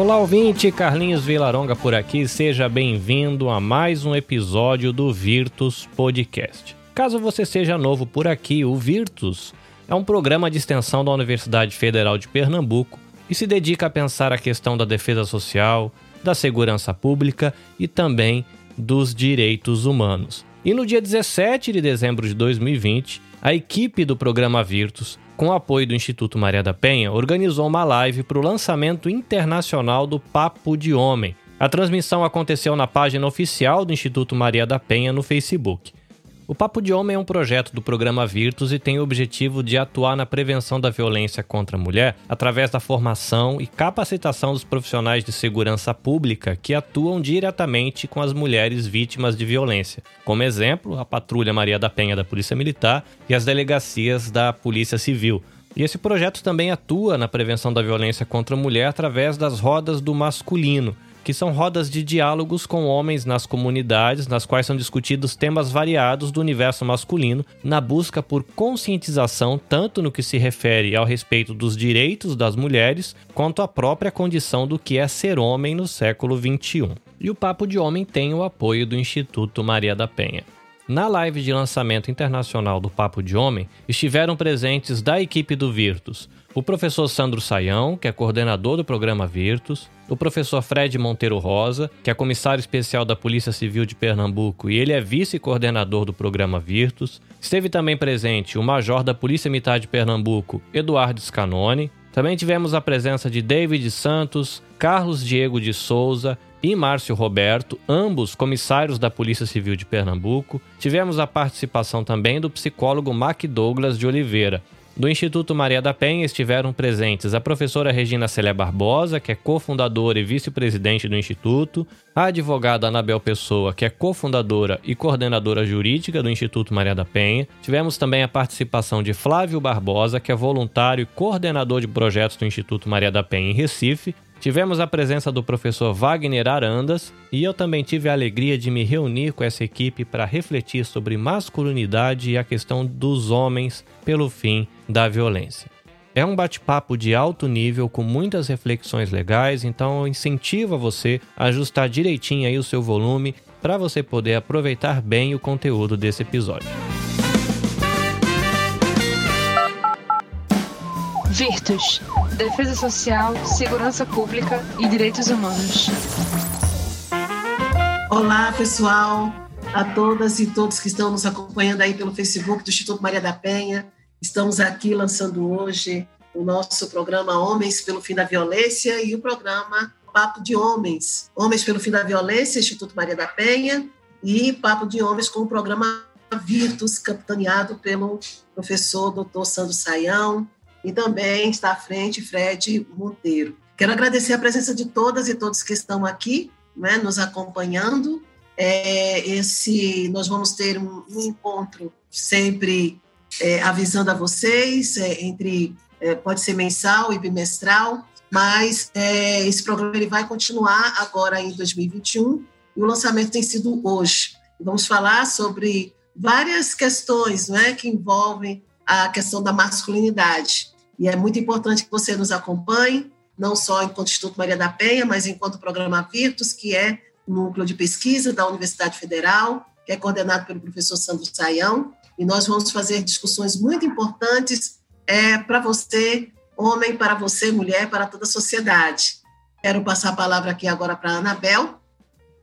Olá, ouvinte, Carlinhos Vilaronga por aqui, seja bem-vindo a mais um episódio do Virtus Podcast. Caso você seja novo por aqui, o Virtus é um programa de extensão da Universidade Federal de Pernambuco e se dedica a pensar a questão da defesa social, da segurança pública e também dos direitos humanos. E no dia 17 de dezembro de 2020, a equipe do programa Virtus, com apoio do Instituto Maria da Penha, organizou uma live para o lançamento internacional do Papo de Homem. A transmissão aconteceu na página oficial do Instituto Maria da Penha no Facebook. O Papo de Homem é um projeto do programa Virtus e tem o objetivo de atuar na prevenção da violência contra a mulher através da formação e capacitação dos profissionais de segurança pública que atuam diretamente com as mulheres vítimas de violência. Como exemplo, a Patrulha Maria da Penha da Polícia Militar e as delegacias da Polícia Civil. E esse projeto também atua na prevenção da violência contra a mulher através das rodas do masculino que são rodas de diálogos com homens nas comunidades, nas quais são discutidos temas variados do universo masculino, na busca por conscientização tanto no que se refere ao respeito dos direitos das mulheres, quanto à própria condição do que é ser homem no século XXI. E o Papo de Homem tem o apoio do Instituto Maria da Penha. Na live de lançamento internacional do Papo de Homem, estiveram presentes da equipe do Virtus o professor Sandro Saião, que é coordenador do programa Virtus, o professor Fred Monteiro Rosa, que é comissário especial da Polícia Civil de Pernambuco e ele é vice-coordenador do programa Virtus. Esteve também presente o major da Polícia Militar de Pernambuco, Eduardo Scanoni. Também tivemos a presença de David Santos, Carlos Diego de Souza e Márcio Roberto, ambos comissários da Polícia Civil de Pernambuco. Tivemos a participação também do psicólogo Mac Douglas de Oliveira, do Instituto Maria da Penha estiveram presentes a professora Regina Célia Barbosa, que é cofundadora e vice-presidente do Instituto, a advogada Anabel Pessoa, que é cofundadora e coordenadora jurídica do Instituto Maria da Penha. Tivemos também a participação de Flávio Barbosa, que é voluntário e coordenador de projetos do Instituto Maria da Penha em Recife, Tivemos a presença do professor Wagner Arandas e eu também tive a alegria de me reunir com essa equipe para refletir sobre masculinidade e a questão dos homens pelo fim da violência. É um bate-papo de alto nível com muitas reflexões legais, então eu incentivo a você a ajustar direitinho aí o seu volume para você poder aproveitar bem o conteúdo desse episódio. Virtus Defesa Social, Segurança Pública e Direitos Humanos. Olá, pessoal, a todas e todos que estão nos acompanhando aí pelo Facebook do Instituto Maria da Penha. Estamos aqui lançando hoje o nosso programa Homens pelo Fim da Violência e o programa Papo de Homens, Homens pelo Fim da Violência, Instituto Maria da Penha, e Papo de Homens com o programa Virtus, capitaneado pelo professor Dr. Sandro Saião, e também está à frente Fred Monteiro. Quero agradecer a presença de todas e todos que estão aqui, né, nos acompanhando. É, esse, nós vamos ter um, encontro sempre é, avisando a vocês, é, entre é, pode ser mensal e bimestral, mas é, esse programa ele vai continuar agora em 2021 e o lançamento tem sido hoje. Vamos falar sobre várias questões né, que envolvem a questão da masculinidade. E é muito importante que você nos acompanhe, não só enquanto Instituto Maria da Penha, mas enquanto programa Virtus, que é um núcleo de pesquisa da Universidade Federal, que é coordenado pelo professor Sandro Saião. E nós vamos fazer discussões muito importantes é, para você, homem, para você, mulher, para toda a sociedade. Quero passar a palavra aqui agora para a Anabel.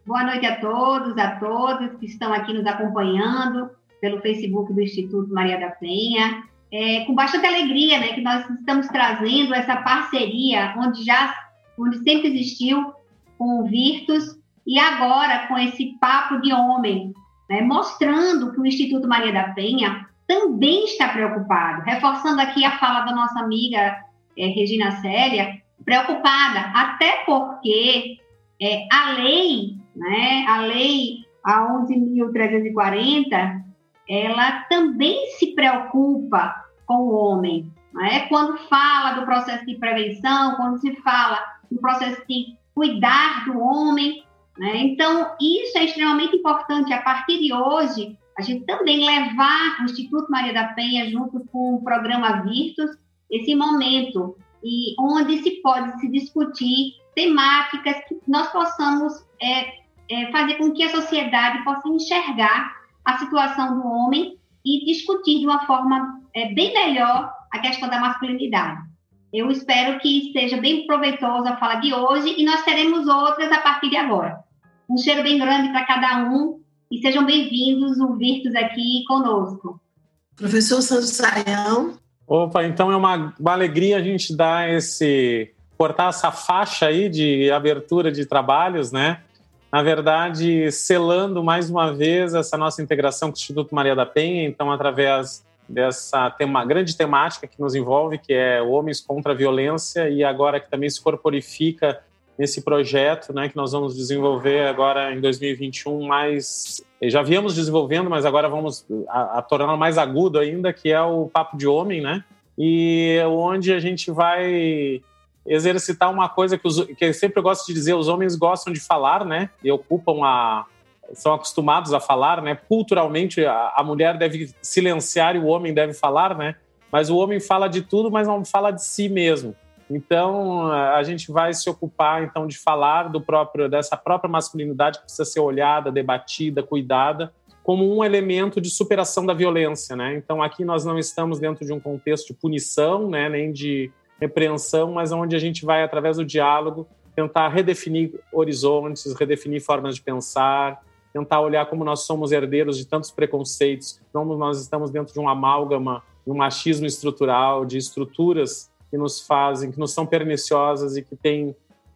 Boa noite a todos, a todas que estão aqui nos acompanhando pelo Facebook do Instituto Maria da Penha é, com bastante alegria, né, que nós estamos trazendo essa parceria onde já, onde sempre existiu com o Virtus e agora com esse papo de homem, né, mostrando que o Instituto Maria da Penha também está preocupado, reforçando aqui a fala da nossa amiga é, Regina Célia, preocupada, até porque é, a lei, né, a lei a 11.340, ela também se preocupa com o homem. Né? Quando fala do processo de prevenção, quando se fala do processo de cuidar do homem. Né? Então, isso é extremamente importante. A partir de hoje, a gente também levar o Instituto Maria da Penha, junto com o programa Virtus, esse momento e onde se pode se discutir temáticas que nós possamos é, é, fazer com que a sociedade possa enxergar a situação do homem e discutir de uma forma é, bem melhor a questão da masculinidade. Eu espero que seja bem proveitosa a fala de hoje e nós teremos outras a partir de agora. Um cheiro bem grande para cada um e sejam bem-vindos, o Virtus aqui conosco. Professor Santos Saião. Opa, então é uma, uma alegria a gente dar esse cortar essa faixa aí de abertura de trabalhos, né? Na verdade, selando mais uma vez essa nossa integração com o Instituto Maria da Penha, então através dessa tema, grande temática que nos envolve, que é homens contra a violência e agora que também se corporifica nesse projeto, né, que nós vamos desenvolver agora em 2021 mais já viemos desenvolvendo, mas agora vamos a, a tornar mais agudo ainda, que é o papo de homem, né? E onde a gente vai exercitar uma coisa que, os, que eu sempre gosto de dizer, os homens gostam de falar, né? E ocupam a são acostumados a falar, né? Culturalmente a, a mulher deve silenciar e o homem deve falar, né? Mas o homem fala de tudo, mas não fala de si mesmo. Então a gente vai se ocupar então de falar do próprio dessa própria masculinidade que precisa ser olhada, debatida, cuidada como um elemento de superação da violência, né? Então aqui nós não estamos dentro de um contexto de punição, né? Nem de repreensão, mas onde a gente vai, através do diálogo, tentar redefinir horizontes, redefinir formas de pensar, tentar olhar como nós somos herdeiros de tantos preconceitos, como nós estamos dentro de um amálgama, de um machismo estrutural, de estruturas que nos fazem, que nos são perniciosas e que têm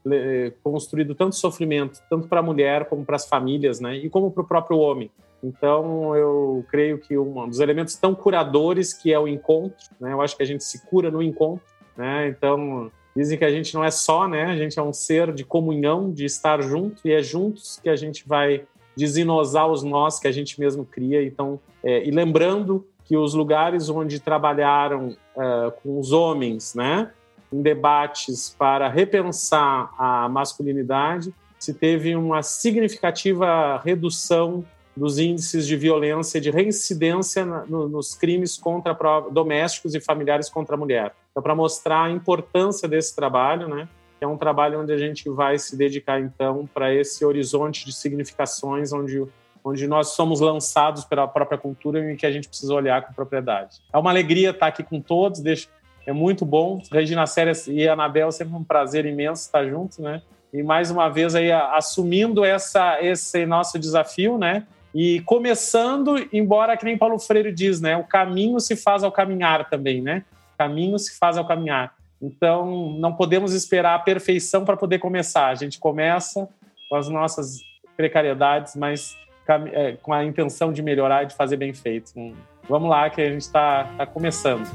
eh, construído tanto sofrimento, tanto para a mulher como para as famílias, né? E como para o próprio homem. Então, eu creio que um dos elementos tão curadores que é o encontro, né? Eu acho que a gente se cura no encontro né? Então, dizem que a gente não é só, né? A gente é um ser de comunhão, de estar junto, e é juntos que a gente vai desinosar os nós que a gente mesmo cria. Então, é, e lembrando que os lugares onde trabalharam é, com os homens, né? Em debates para repensar a masculinidade, se teve uma significativa redução dos índices de violência de reincidência nos crimes contra domésticos e familiares contra a mulher. Então, para mostrar a importância desse trabalho, né? É um trabalho onde a gente vai se dedicar, então, para esse horizonte de significações, onde, onde nós somos lançados pela própria cultura e que a gente precisa olhar com propriedade. É uma alegria estar aqui com todos, deixa, é muito bom. Regina Séries e Anabel, sempre um prazer imenso estar juntos, né? E mais uma vez aí assumindo essa, esse nosso desafio, né? E começando, embora que nem Paulo Freire diz, né? O caminho se faz ao caminhar também, né? Caminho se faz ao caminhar. Então, não podemos esperar a perfeição para poder começar. A gente começa com as nossas precariedades, mas é, com a intenção de melhorar e de fazer bem feito. Hum, vamos lá, que a gente está tá começando.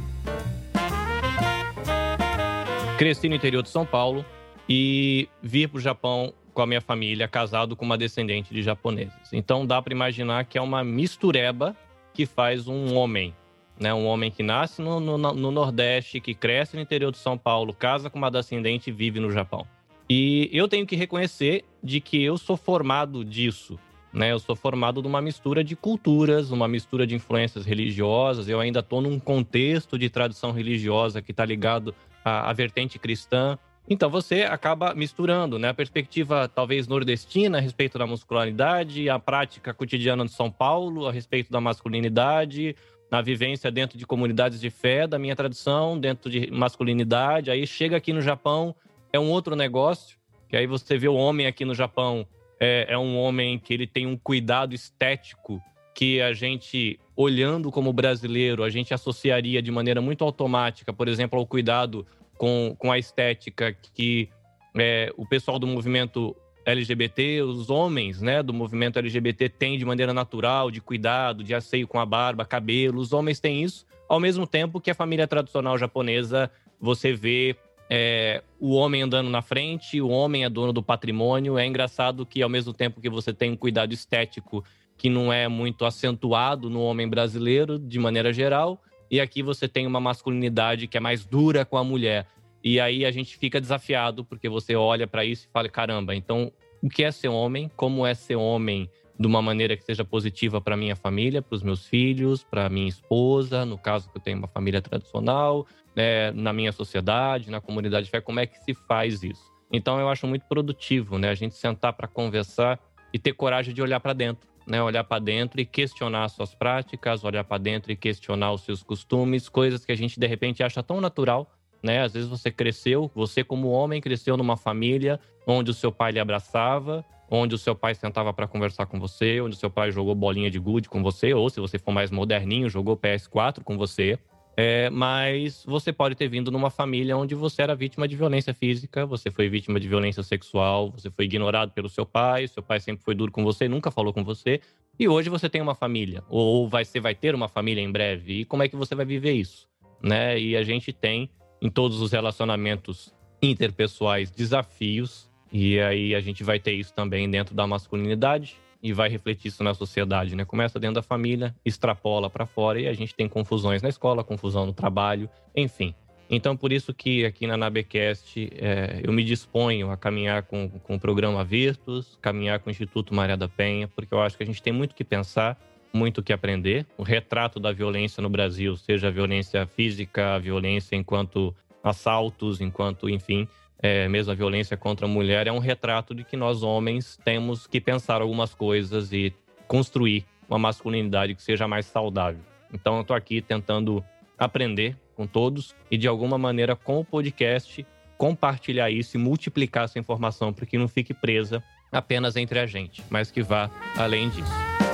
Cresci no interior de São Paulo e vir para o Japão com a minha família, casado com uma descendente de japoneses. Então dá para imaginar que é uma mistureba que faz um homem né? Um homem que nasce no, no, no, Nordeste, que cresce no interior de São Paulo, casa com uma descendente e vive no Japão. E eu tenho que reconhecer de que eu sou formado disso. Né? Eu sou formado de uma mistura de culturas, uma mistura de influências religiosas. Eu ainda estou num contexto de tradição religiosa que está ligado à, à vertente cristã. Então você acaba misturando, né? A perspectiva talvez nordestina a respeito da muscularidade, a prática cotidiana de São Paulo a respeito da masculinidade, na vivência dentro de comunidades de fé, da minha tradição, dentro de masculinidade. Aí chega aqui no Japão, é um outro negócio, que aí você vê o homem aqui no Japão, é, é um homem que ele tem um cuidado estético que a gente, olhando como brasileiro, a gente associaria de maneira muito automática, por exemplo, ao cuidado com, com a estética que é, o pessoal do movimento LGBT, os homens, né, do movimento LGBT têm de maneira natural, de cuidado, de asseio com a barba, cabelo. Os homens têm isso, ao mesmo tempo que a família tradicional japonesa, você vê é, o homem andando na frente, o homem é dono do patrimônio. É engraçado que, ao mesmo tempo que você tem um cuidado estético que não é muito acentuado no homem brasileiro, de maneira geral, e aqui você tem uma masculinidade que é mais dura com a mulher. E aí a gente fica desafiado, porque você olha para isso e fala: caramba, então o que é ser homem? Como é ser homem de uma maneira que seja positiva para minha família, para os meus filhos, para minha esposa, no caso que eu tenho uma família tradicional, né, na minha sociedade, na comunidade de fé, como é que se faz isso? Então eu acho muito produtivo, né? A gente sentar para conversar e ter coragem de olhar para dentro, né? Olhar para dentro e questionar suas práticas, olhar para dentro e questionar os seus costumes, coisas que a gente de repente acha tão natural, né? Às vezes você cresceu, você como homem cresceu numa família onde o seu pai lhe abraçava, onde o seu pai sentava para conversar com você, onde o seu pai jogou bolinha de gude com você, ou se você for mais moderninho, jogou PS4 com você. É, mas você pode ter vindo numa família onde você era vítima de violência física, você foi vítima de violência sexual, você foi ignorado pelo seu pai, seu pai sempre foi duro com você, nunca falou com você, e hoje você tem uma família, ou vai, você vai ter uma família em breve, e como é que você vai viver isso? Né? E a gente tem em todos os relacionamentos interpessoais desafios, e aí a gente vai ter isso também dentro da masculinidade, e vai refletir isso na sociedade, né? Começa dentro da família, extrapola para fora e a gente tem confusões na escola, confusão no trabalho, enfim. Então, por isso que aqui na Nabecast é, eu me disponho a caminhar com, com o programa Virtus, caminhar com o Instituto Maria da Penha, porque eu acho que a gente tem muito que pensar, muito que aprender. O retrato da violência no Brasil, seja a violência física, a violência enquanto assaltos, enquanto, enfim, é, mesmo a violência contra a mulher, é um retrato de que nós homens temos que pensar algumas coisas e construir uma masculinidade que seja mais saudável. Então eu estou aqui tentando aprender com todos e de alguma maneira com o podcast compartilhar isso e multiplicar essa informação para que não fique presa apenas entre a gente, mas que vá além disso.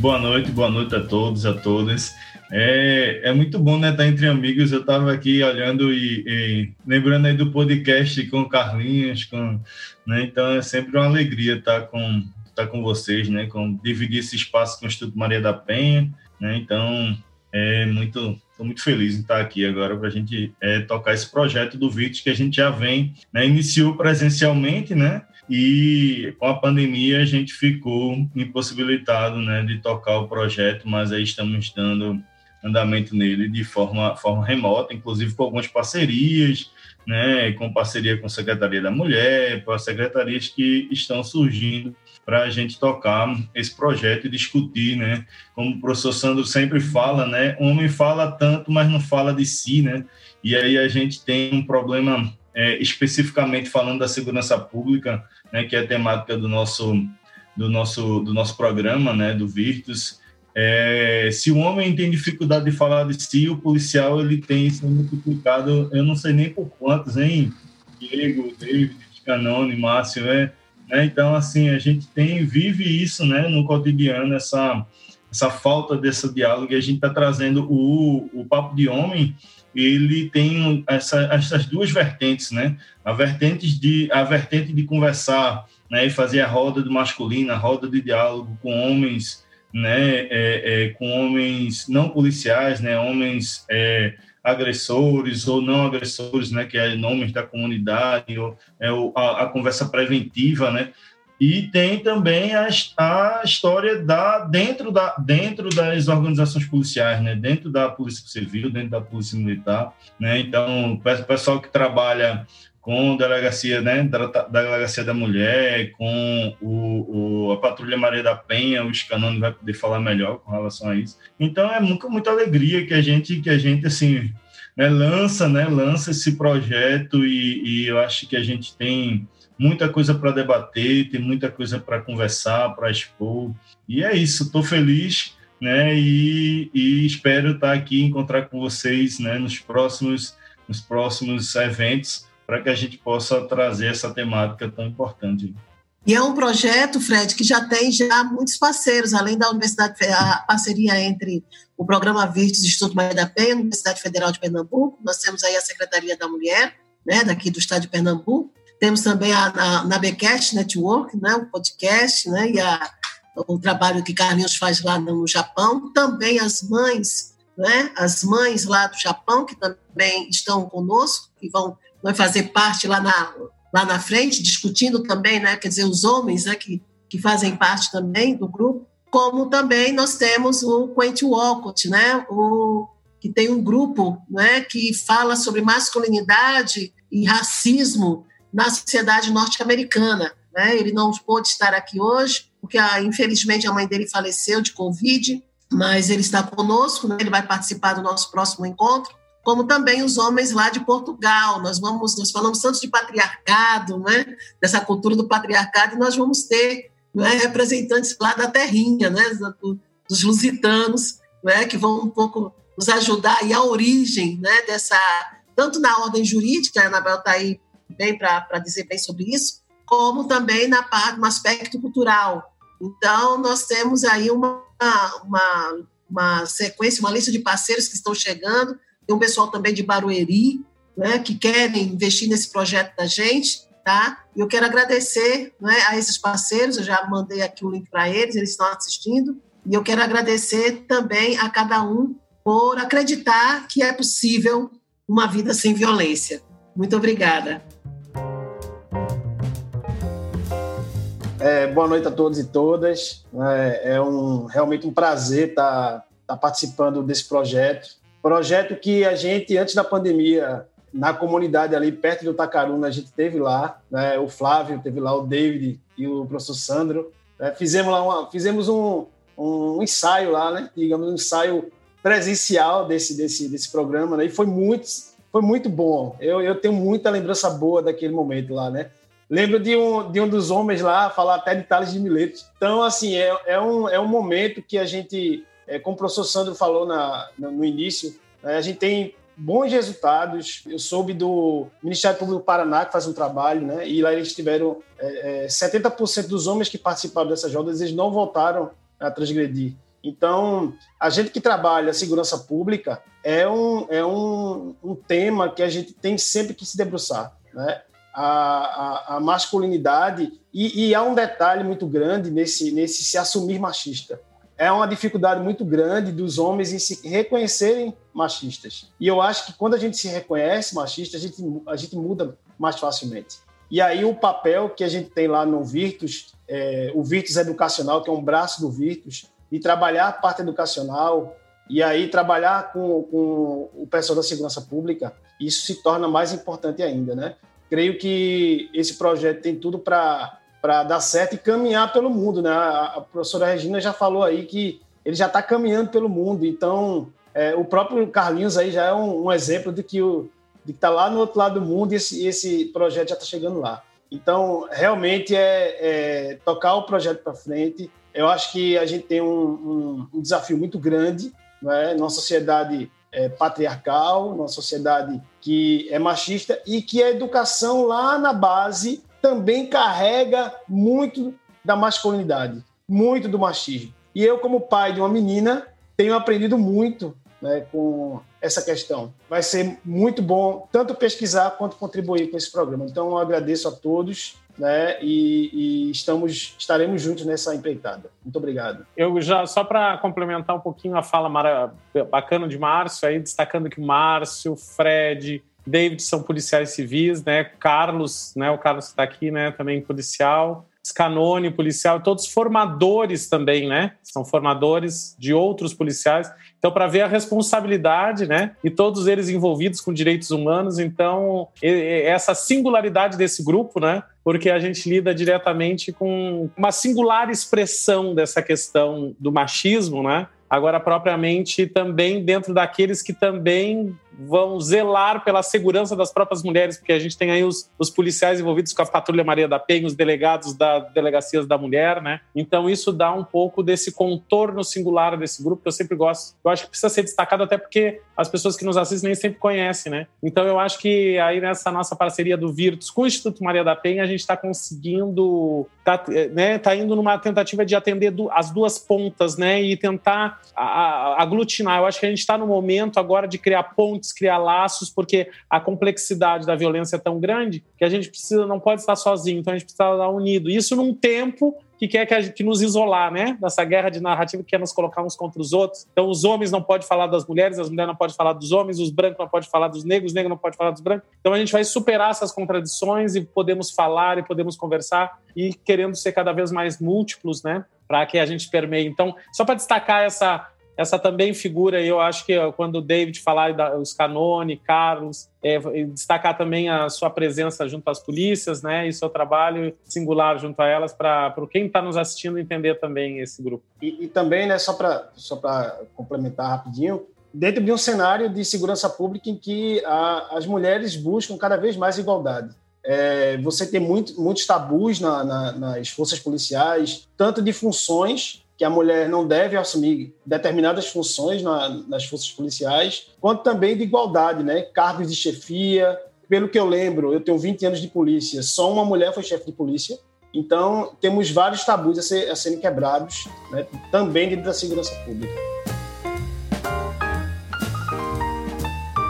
Boa noite, boa noite a todos, a todas. É, é muito bom, né, estar entre amigos. Eu estava aqui olhando e, e, lembrando aí do podcast com o Carlinhos, com, né, então é sempre uma alegria estar com, estar com vocês, né, com dividir esse espaço com o Instituto Maria da Penha, né, então é muito, estou muito feliz em estar aqui agora para a gente é, tocar esse projeto do VIT que a gente já vem, né, iniciou presencialmente, né, e com a pandemia a gente ficou impossibilitado, né, de tocar o projeto, mas aí estamos dando andamento nele de forma, forma remota, inclusive com algumas parcerias, né, com parceria com a Secretaria da Mulher, com as secretarias que estão surgindo para a gente tocar esse projeto e discutir, né, como o professor Sandro sempre fala, né, o homem fala tanto, mas não fala de si, né, e aí a gente tem um problema é, especificamente falando da segurança pública, né, que é a temática do nosso do nosso do nosso programa, né, do Virtus, é, se o homem tem dificuldade de falar de si, o policial ele tem isso multiplicado, eu não sei nem por quantos, hein? Diego, David, Canone, Márcio, é, né? Então, assim, a gente tem, vive isso, né, no cotidiano, essa, essa falta desse diálogo, e a gente está trazendo o, o Papo de Homem, ele tem essa, essas duas vertentes, né? A vertente de, a vertente de conversar, né, e fazer a roda do masculino, a roda de diálogo com homens né, é, é, com homens não policiais, né, homens é, agressores ou não agressores, né, que é nomes da comunidade, ou, é, a, a, conversa preventiva, né, e tem também a, a história da dentro, da dentro das organizações policiais, né, dentro da polícia civil, dentro da polícia militar, né, então o pessoal que trabalha com delegacia, né, da, da delegacia da mulher, com o, o, a patrulha Maria da Penha, o Scanone vai poder falar melhor com relação a isso. Então é muita, muita alegria que a gente que a gente assim né, lança, né, lança esse projeto e, e eu acho que a gente tem muita coisa para debater, tem muita coisa para conversar, para expor. E é isso, estou feliz, né, e, e espero estar aqui encontrar com vocês, né, nos próximos nos próximos eventos para que a gente possa trazer essa temática tão importante. E é um projeto, Fred, que já tem já muitos parceiros, além da Universidade, a parceria entre o Programa Virtus Instituto Maria da Penha, Universidade Federal de Pernambuco, nós temos aí a Secretaria da Mulher, né, daqui do Estado de Pernambuco, temos também a, a Nabecast Network, né, o podcast, né, e a, o trabalho que Carlinhos faz lá no Japão, também as mães, né, as mães lá do Japão, que também estão conosco, que vão vai fazer parte lá na, lá na frente, discutindo também, né, quer dizer, os homens né, que, que fazem parte também do grupo, como também nós temos o Quentin Walcott, né, o, que tem um grupo né, que fala sobre masculinidade e racismo na sociedade norte-americana. Né? Ele não pôde estar aqui hoje, porque ah, infelizmente a mãe dele faleceu de Covid, mas ele está conosco, né? ele vai participar do nosso próximo encontro como também os homens lá de Portugal. Nós vamos, nós falamos tanto de patriarcado, né? Dessa cultura do patriarcado, e nós vamos ter né, representantes lá da terrinha, né? Dos lusitanos, né? Que vão um pouco nos ajudar e a origem, né? Dessa tanto na ordem jurídica, a Anabel está aí para dizer bem sobre isso, como também na parte, no aspecto cultural. Então, nós temos aí uma, uma, uma sequência, uma lista de parceiros que estão chegando, tem um pessoal também de Barueri, né, que querem investir nesse projeto da gente, tá? E eu quero agradecer né, a esses parceiros, eu já mandei aqui o link para eles, eles estão assistindo, e eu quero agradecer também a cada um por acreditar que é possível uma vida sem violência. Muito obrigada. É, boa noite a todos e todas. É, é um, realmente um prazer estar tá, tá participando desse projeto. Projeto que a gente, antes da pandemia, na comunidade ali perto do Tacaruna, a gente teve lá, né, o Flávio, teve lá o David e o professor Sandro. É, fizemos lá uma, fizemos um, um ensaio lá, né, digamos, um ensaio presencial desse, desse, desse programa, né, e foi muito, foi muito bom. Eu, eu tenho muita lembrança boa daquele momento lá, né. Lembro de um, de um dos homens lá falar até de Tales de Mileto. Então, assim, é, é, um, é um momento que a gente, é, como o professor Sandro falou na, no início, né, a gente tem bons resultados. Eu soube do Ministério Público do Paraná, que faz um trabalho, né? E lá eles tiveram é, é, 70% dos homens que participaram dessas rodas, eles não voltaram a transgredir. Então, a gente que trabalha segurança pública é um, é um, um tema que a gente tem sempre que se debruçar, né? a, a, a masculinidade e, e, há um detalhe muito grande nesse, nesse se assumir machista. É uma dificuldade muito grande dos homens em se reconhecerem machistas. E eu acho que quando a gente se reconhece machista, a gente, a gente muda mais facilmente. E aí o papel que a gente tem lá no Virtus, é, o Virtus Educacional, que é um braço do Virtus, de trabalhar a parte educacional e aí trabalhar com, com o pessoal da segurança pública, isso se torna mais importante ainda, né? creio que esse projeto tem tudo para dar certo e caminhar pelo mundo. Né? A, professora Regina já falou aí que ele já está caminhando pelo mundo, então é, o próprio Carlinhos aí já é um, um exemplo de que o de está lá no outro lado do mundo e esse, esse projeto já está chegando lá. Então, realmente é, é tocar o projeto para frente. Eu acho que a gente tem um, um, um desafio muito grande, né? Nossa sociedade é, patriarcal, numa sociedade que é machista e que a educação lá na base também carrega muito da masculinidade, muito do machismo. E eu, como pai de uma menina, tenho aprendido muito né, com essa questão. Vai ser muito bom tanto pesquisar quanto contribuir com esse programa. Então, eu agradeço a todos né? E, e, estamos, estaremos juntos nessa empreitada. Muito obrigado. Eu já, só para complementar um pouquinho a fala mara, bacana de Márcio, aí destacando que Márcio, Fred, David são policiais civis, né? Carlos, né? O Carlos está aqui, né? Também policial. Scanone, policial, todos formadores também, né? São formadores de outros policiais. Então, para ver a responsabilidade, né? E todos eles envolvidos com direitos humanos. Então, essa singularidade desse grupo, né? Porque a gente lida diretamente com uma singular expressão dessa questão do machismo, né? Agora, propriamente, também dentro daqueles que também vão zelar pela segurança das próprias mulheres, porque a gente tem aí os, os policiais envolvidos com a Patrulha Maria da Penha, os delegados da Delegacias da Mulher, né? Então isso dá um pouco desse contorno singular desse grupo que eu sempre gosto. Eu acho que precisa ser destacado até porque as pessoas que nos assistem nem sempre conhecem, né? Então eu acho que aí nessa nossa parceria do Virtus com o Instituto Maria da Penha, a gente está conseguindo, tá, né, tá indo numa tentativa de atender as duas pontas, né? E tentar a, a, aglutinar. Eu acho que a gente está no momento agora de criar pontes criar laços, porque a complexidade da violência é tão grande que a gente precisa, não pode estar sozinho, então a gente precisa estar unido. Isso num tempo que quer que, gente, que, nos isolar, né? Dessa guerra de narrativa que quer nos colocar uns contra os outros. Então, os homens não podem falar das mulheres, as mulheres não podem falar dos homens, os brancos não podem falar dos negros, os negros não podem falar dos brancos. Então, a gente vai superar essas contradições e podemos falar e podemos conversar e querendo ser cada vez mais múltiplos, né? Para que a gente permeie. Então, só para destacar essa essa também figura, eu acho que quando o David falar os Canone, Carlos, é, destacar também a sua presença junto às polícias, né, e seu trabalho singular junto a elas, para quem está nos assistindo entender também esse grupo. E, e também, né, só para só complementar rapidinho, dentro de um cenário de segurança pública em que a, as mulheres buscam cada vez mais igualdade. É, você tem muito, muitos tabus na, na, nas forças policiais, tanto de funções que a mulher não deve assumir determinadas funções na, nas forças policiais, quanto também de igualdade, né? Cargos de chefia. Pelo que eu lembro, eu tenho 20 anos de polícia, só uma mulher foi chefe de polícia. Então, temos vários tabus a, ser, a serem quebrados, né? também dentro da segurança pública.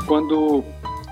Quando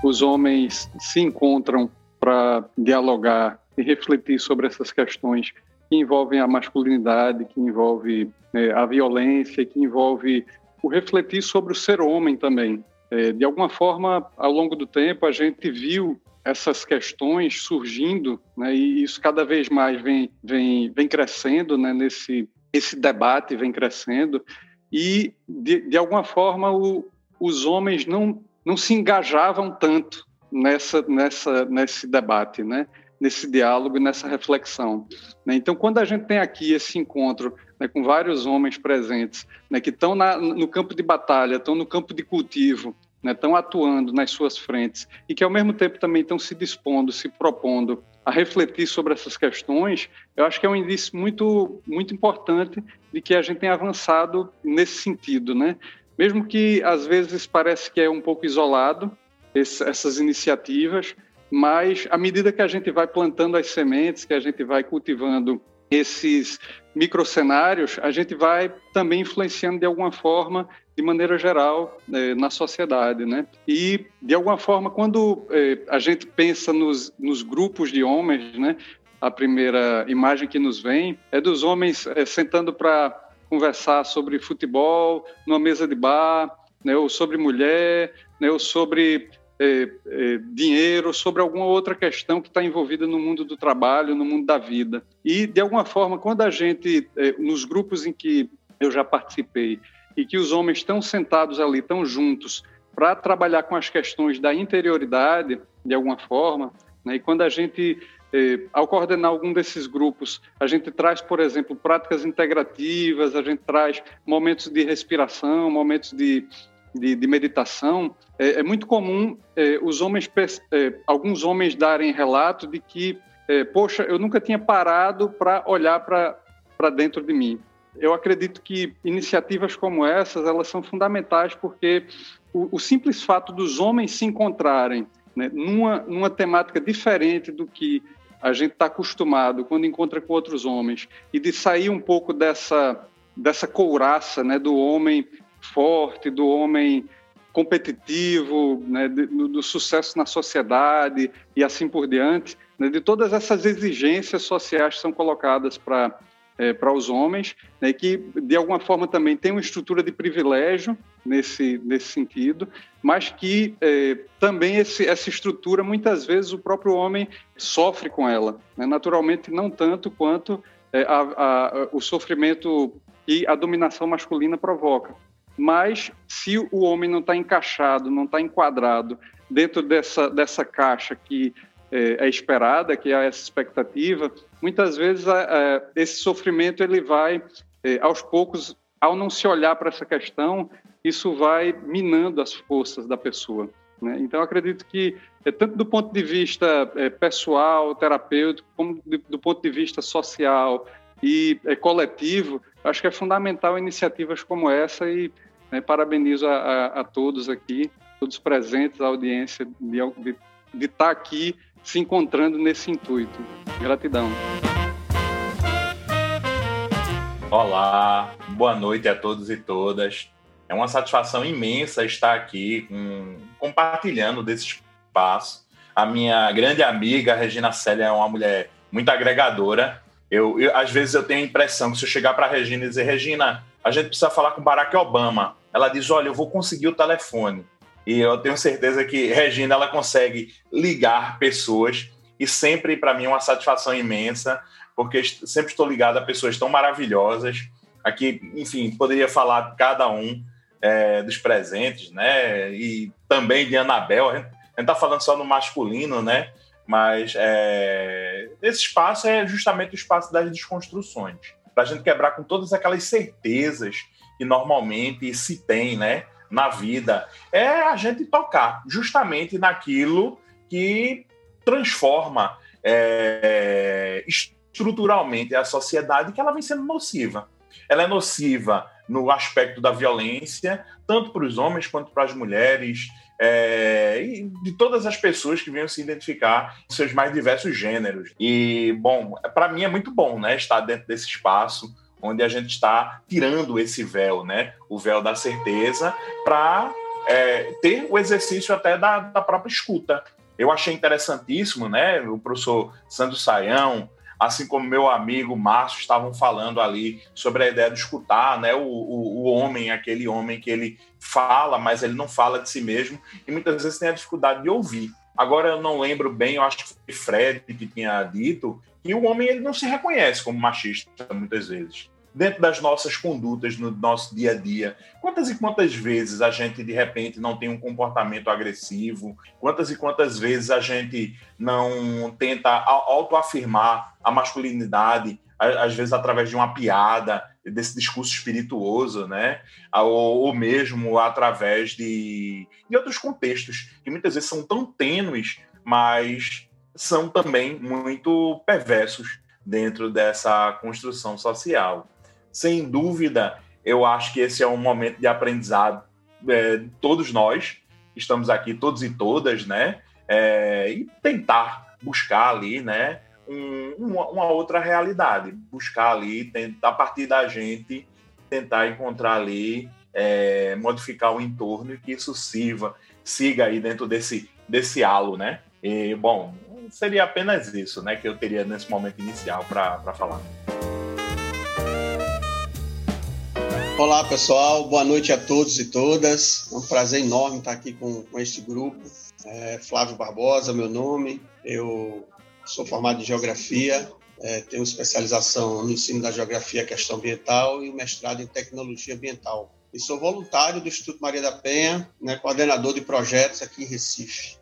os homens se encontram para dialogar e refletir sobre essas questões que envolvem a masculinidade, que envolve é, a violência, que envolve o refletir sobre o ser homem também. É, de alguma forma, ao longo do tempo, a gente viu essas questões surgindo, né, e isso cada vez mais vem, vem, vem crescendo né, nesse esse debate vem crescendo e de, de alguma forma o, os homens não não se engajavam tanto nessa nessa nesse debate, né? Nesse diálogo e nessa reflexão. Né? Então, quando a gente tem aqui esse encontro né, com vários homens presentes, né, que estão no campo de batalha, estão no campo de cultivo, né, estão atuando nas suas frentes e que, ao mesmo tempo, também estão se dispondo, se propondo a refletir sobre essas questões, eu acho que é um indício muito, muito importante de que a gente tem avançado nesse sentido, né? Mesmo que às vezes parece que é um pouco isolado esse, essas iniciativas, mas à medida que a gente vai plantando as sementes, que a gente vai cultivando esses microcenários, a gente vai também influenciando de alguma forma, de maneira geral, eh, na sociedade, né? E de alguma forma, quando eh, a gente pensa nos, nos grupos de homens, né? A primeira imagem que nos vem é dos homens eh, sentando para conversar sobre futebol numa mesa de bar, né? Ou sobre mulher, né? Ou sobre é, é, dinheiro, sobre alguma outra questão que está envolvida no mundo do trabalho, no mundo da vida. E, de alguma forma, quando a gente, é, nos grupos em que eu já participei, e que os homens estão sentados ali, estão juntos, para trabalhar com as questões da interioridade, de alguma forma, né? e quando a gente é, ao coordenar algum desses grupos, a gente traz, por exemplo, práticas integrativas, a gente traz momentos de respiração, momentos de de, de meditação, é, é, muito comum é, os homens, é, alguns homens darem relato de que, é, poxa, eu nunca tinha parado para olhar para dentro de mim. Eu acredito que iniciativas como essas elas são fundamentais porque o, o simples fato dos homens se encontrarem né, numa, numa temática diferente do que a gente está acostumado quando encontra com outros homens e de sair um pouco dessa dessa couraça né, do homem forte, do homem competitivo, né, do, do, sucesso na sociedade e assim por diante, né, de todas essas exigências sociais que são colocadas para é, para os homens, né, que de alguma forma também tem uma estrutura de privilégio nesse nesse sentido, mas que é, também esse, essa estrutura muitas vezes o próprio homem sofre com ela, né, naturalmente não tanto quanto é, a, a, o sofrimento que a dominação masculina provoca. Mas se o homem não está encaixado, não está enquadrado dentro dessa, dessa caixa que é, é, esperada, que é essa expectativa, muitas vezes é, esse sofrimento ele vai, é, aos poucos, ao não se olhar para essa questão, isso vai minando as forças da pessoa. Né? Então, acredito que, é, tanto do ponto de vista é, pessoal, terapêutico, como de, do ponto de vista social e é, coletivo, acho que é fundamental iniciativas como essa e né? Parabenizo a, a, a, todos aqui, todos presentes, a audiência, de, de estar tá aqui se encontrando nesse intuito. Gratidão. Olá, boa noite a todos e todas. É uma satisfação imensa estar aqui com, compartilhando desse espaço. A minha grande amiga Regina Célia é uma mulher muito agregadora. Eu, eu às vezes eu tenho a impressão que se eu chegar para Regina e dizer Regina, a gente precisa falar com Barack Obama, ela diz: Olha, eu vou conseguir o telefone. E eu tenho certeza que Regina ela consegue ligar pessoas e sempre para mim é uma satisfação imensa, porque sempre estou ligado a pessoas tão maravilhosas. Aqui, enfim, poderia falar cada um é, dos presentes, né? E também de Anabel. A gente está falando só no masculino, né? Mas é, esse espaço é justamente o espaço das desconstruções para a gente quebrar com todas aquelas certezas que normalmente se tem, né? na vida, é a gente tocar justamente naquilo que transforma é, estruturalmente a sociedade, que ela vem sendo nociva. Ela é nociva no aspecto da violência, tanto para os homens quanto para as mulheres, é, e de todas as pessoas que venham se identificar em seus mais diversos gêneros. E, bom, para mim é muito bom né, estar dentro desse espaço onde a gente está tirando esse véu, né, o véu da certeza, para é, ter o exercício até da, da própria escuta. Eu achei interessantíssimo, né, o professor Sandro Saião, assim como meu amigo Márcio estavam falando ali sobre a ideia de escutar, né? O, o, o, homem, aquele homem que ele fala, mas ele não fala de si mesmo, e muitas vezes tem a dificuldade de ouvir. Agora eu não lembro bem, eu acho que foi Fred que tinha dito que o homem ele não se reconhece como machista muitas vezes dentro das nossas condutas no nosso dia a dia. Quantas e quantas vezes a gente de repente não tem um comportamento agressivo? Quantas e quantas vezes a gente não tenta autoafirmar a masculinidade, às vezes através de uma piada, desse discurso espirituoso, né? Ou, ou mesmo através de, de outros contextos que muitas vezes são tão tênues, mas são também muito perversos dentro dessa construção social sem dúvida, eu acho que esse é um momento de aprendizado. É, todos nós estamos aqui, todos e todas, né? É, e tentar buscar ali, né? Um, uma, outra realidade, buscar ali, tentar, a partir da gente, tentar encontrar ali, é, modificar o entorno e que isso sirva, siga aí dentro desse, desse halo, né? E, bom, seria apenas isso, né, que eu teria nesse momento inicial para falar. Olá, pessoal. Boa noite a todos e todas. É um prazer enorme estar aqui com, com este grupo. É, Flávio Barbosa, meu nome. Eu sou formado em Geografia, é, tenho especialização no ensino da Geografia e Questão Ambiental e mestrado em Tecnologia Ambiental. E sou voluntário do Instituto Maria da Penha, né, coordenador de projetos aqui em Recife.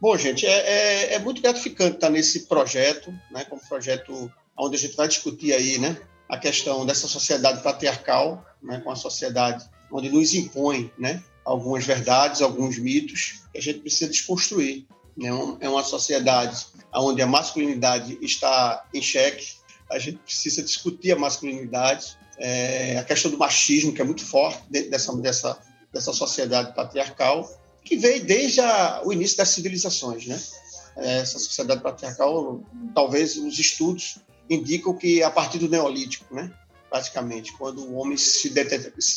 Bom, gente, é, é, é muito gratificante estar nesse projeto, né, como projeto onde a gente vai discutir aí, né, a questão dessa sociedade patriarcal, né, com a sociedade onde nos impõe né, algumas verdades, alguns mitos que a gente precisa desconstruir. Né? É uma sociedade onde a masculinidade está em xeque, a gente precisa discutir a masculinidade, é, a questão do machismo, que é muito forte dentro dessa, dessa, dessa sociedade patriarcal, que veio desde a, o início das civilizações. Né? Essa sociedade patriarcal, talvez os estudos indicam que a partir do Neolítico, né? praticamente, quando o homem se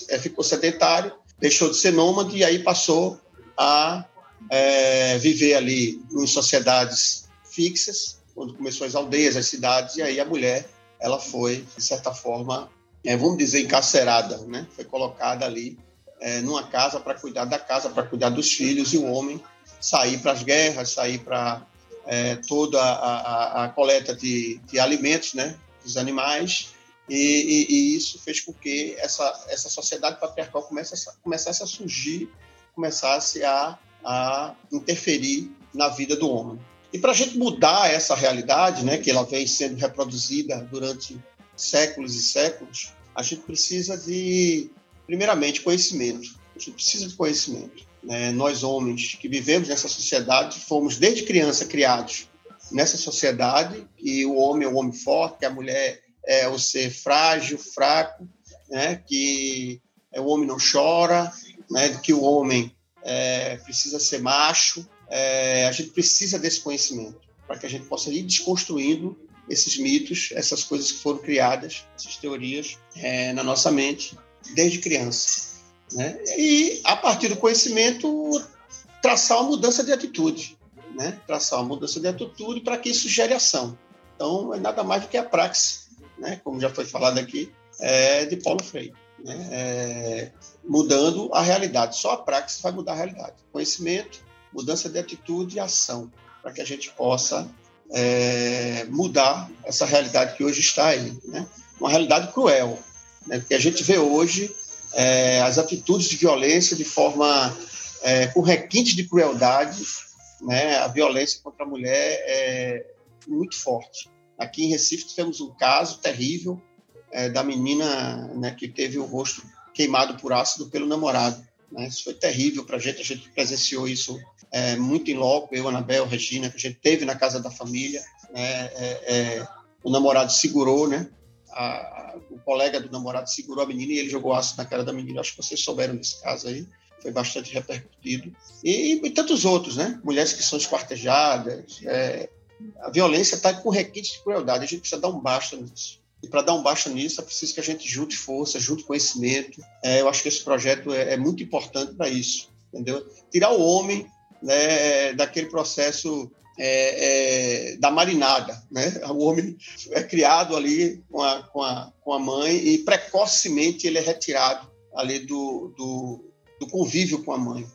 é, ficou sedentário, deixou de ser nômade e aí passou a é, viver ali em sociedades fixas, quando começou as aldeias, as cidades, e aí a mulher ela foi, de certa forma, é, vamos dizer, encarcerada, né? foi colocada ali é, numa casa para cuidar da casa, para cuidar dos filhos, e o homem sair para as guerras, sair para é, toda a, a, a coleta de, de, alimentos né, dos animais, e, e, e, isso fez com que essa, essa sociedade patriarcal começasse, começasse a surgir, começasse a, a interferir na vida do homem. E para a gente mudar essa realidade, né, que ela vem sendo reproduzida durante séculos e séculos, a gente precisa de, primeiramente, conhecimento. A gente precisa de conhecimento. Né? Nós, homens que vivemos nessa sociedade, fomos desde criança criados nessa sociedade e o homem é o homem forte, que a mulher é o ser frágil, fraco, né? que o homem não chora, né? que o homem é, precisa ser macho. É, a gente precisa desse conhecimento para que a gente possa ir desconstruindo esses mitos, essas coisas que foram criadas, essas teorias é, na nossa mente desde criança. Né? E, a partir do conhecimento, traçar uma mudança de atitude. Né? Traçar uma mudança de atitude para que isso gere ação. Então, é nada mais do que a praxe, né? como já foi falado aqui, é, de Paulo Freire. Né? É, mudando a realidade. Só a praxe vai mudar a realidade. Conhecimento, mudança de atitude e ação, para que a gente possa é, mudar essa realidade que hoje está aí. Né? Uma realidade cruel. Né? Porque a gente vê hoje é, as atitudes de violência de forma é, com requinte de crueldade, né? A violência contra a mulher é muito forte. Aqui em Recife tivemos um caso terrível é, da menina né, que teve o rosto queimado por ácido pelo namorado. Né? Isso foi terrível para a gente, a gente presenciou isso é, muito em loco, eu, Anabel, Regina, que a gente teve na casa da família. Né? É, é, o namorado segurou, né? A, o colega do namorado segurou a menina e ele jogou aço na cara da menina. Acho que vocês souberam desse caso aí. Foi bastante repercutido. E, e tantos outros, né? Mulheres que são esquartejadas. É, a violência está com requinte de crueldade. A gente precisa dar um basta nisso. E para dar um basta nisso, é preciso que a gente junte força, junte conhecimento. É, eu acho que esse projeto é, é muito importante para isso, entendeu? Tirar o homem né, daquele processo é, é, da marinada, né? O homem é criado ali com a, com a, com a mãe e precocemente ele é retirado ali do, do, do convívio com a mãe.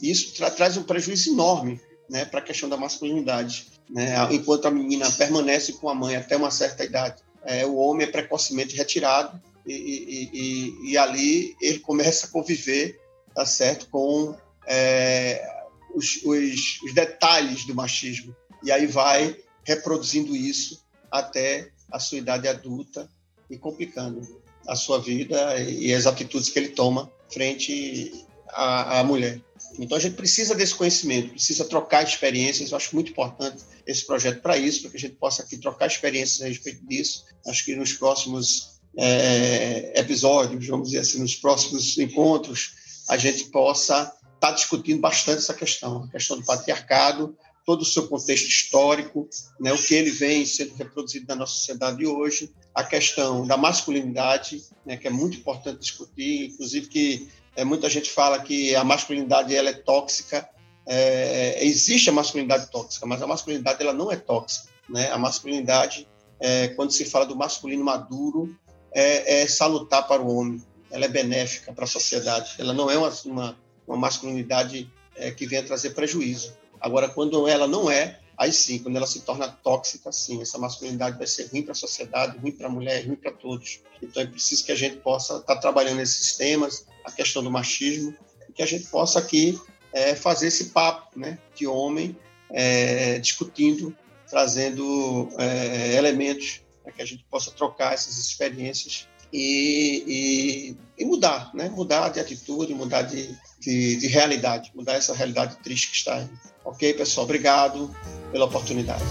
Isso tra traz um prejuízo enorme né, para a questão da masculinidade. Né? Enquanto a menina permanece com a mãe até uma certa idade, é, o homem é precocemente retirado e, e, e, e, ali ele começa a conviver, tá certo, com é, os, os, os detalhes do machismo e aí vai reproduzindo isso até a sua idade adulta e complicando a sua vida e as atitudes que ele toma frente à, à mulher. Então a gente precisa desse conhecimento, precisa trocar experiências. Eu acho muito importante esse projeto para isso, para que a gente possa aqui trocar experiências a respeito disso. Acho que nos próximos é, episódios, vamos dizer assim, nos próximos encontros, a gente possa estar tá discutindo bastante essa questão, a questão do patriarcado, todo o seu contexto histórico, né, o que ele vem sendo reproduzido na nossa sociedade hoje, a questão da masculinidade, né, que é muito importante discutir, inclusive que é, muita gente fala que a masculinidade ela é tóxica. É, existe a masculinidade tóxica, mas a masculinidade ela não é tóxica. Né? A masculinidade, é, quando se fala do masculino maduro, é, é, salutar para o homem. Ela é benéfica para a sociedade. Ela não é uma, uma, uma masculinidade é, que venha trazer prejuízo. Agora, quando ela não é, aí sim, quando ela se torna tóxica, sim, essa masculinidade vai ser ruim para a sociedade, ruim para a mulher, ruim para todos. Então é preciso que a gente possa estar tá trabalhando nesses temas, a questão do machismo, que a gente possa aqui é, fazer esse papo né, de homem é, discutindo, trazendo é, elementos para que a gente possa trocar essas experiências e, e, e, mudar, né? mudar de atitude, mudar de, de, de realidade, mudar essa realidade triste que está aí. Ok, pessoal? Obrigado pela oportunidade.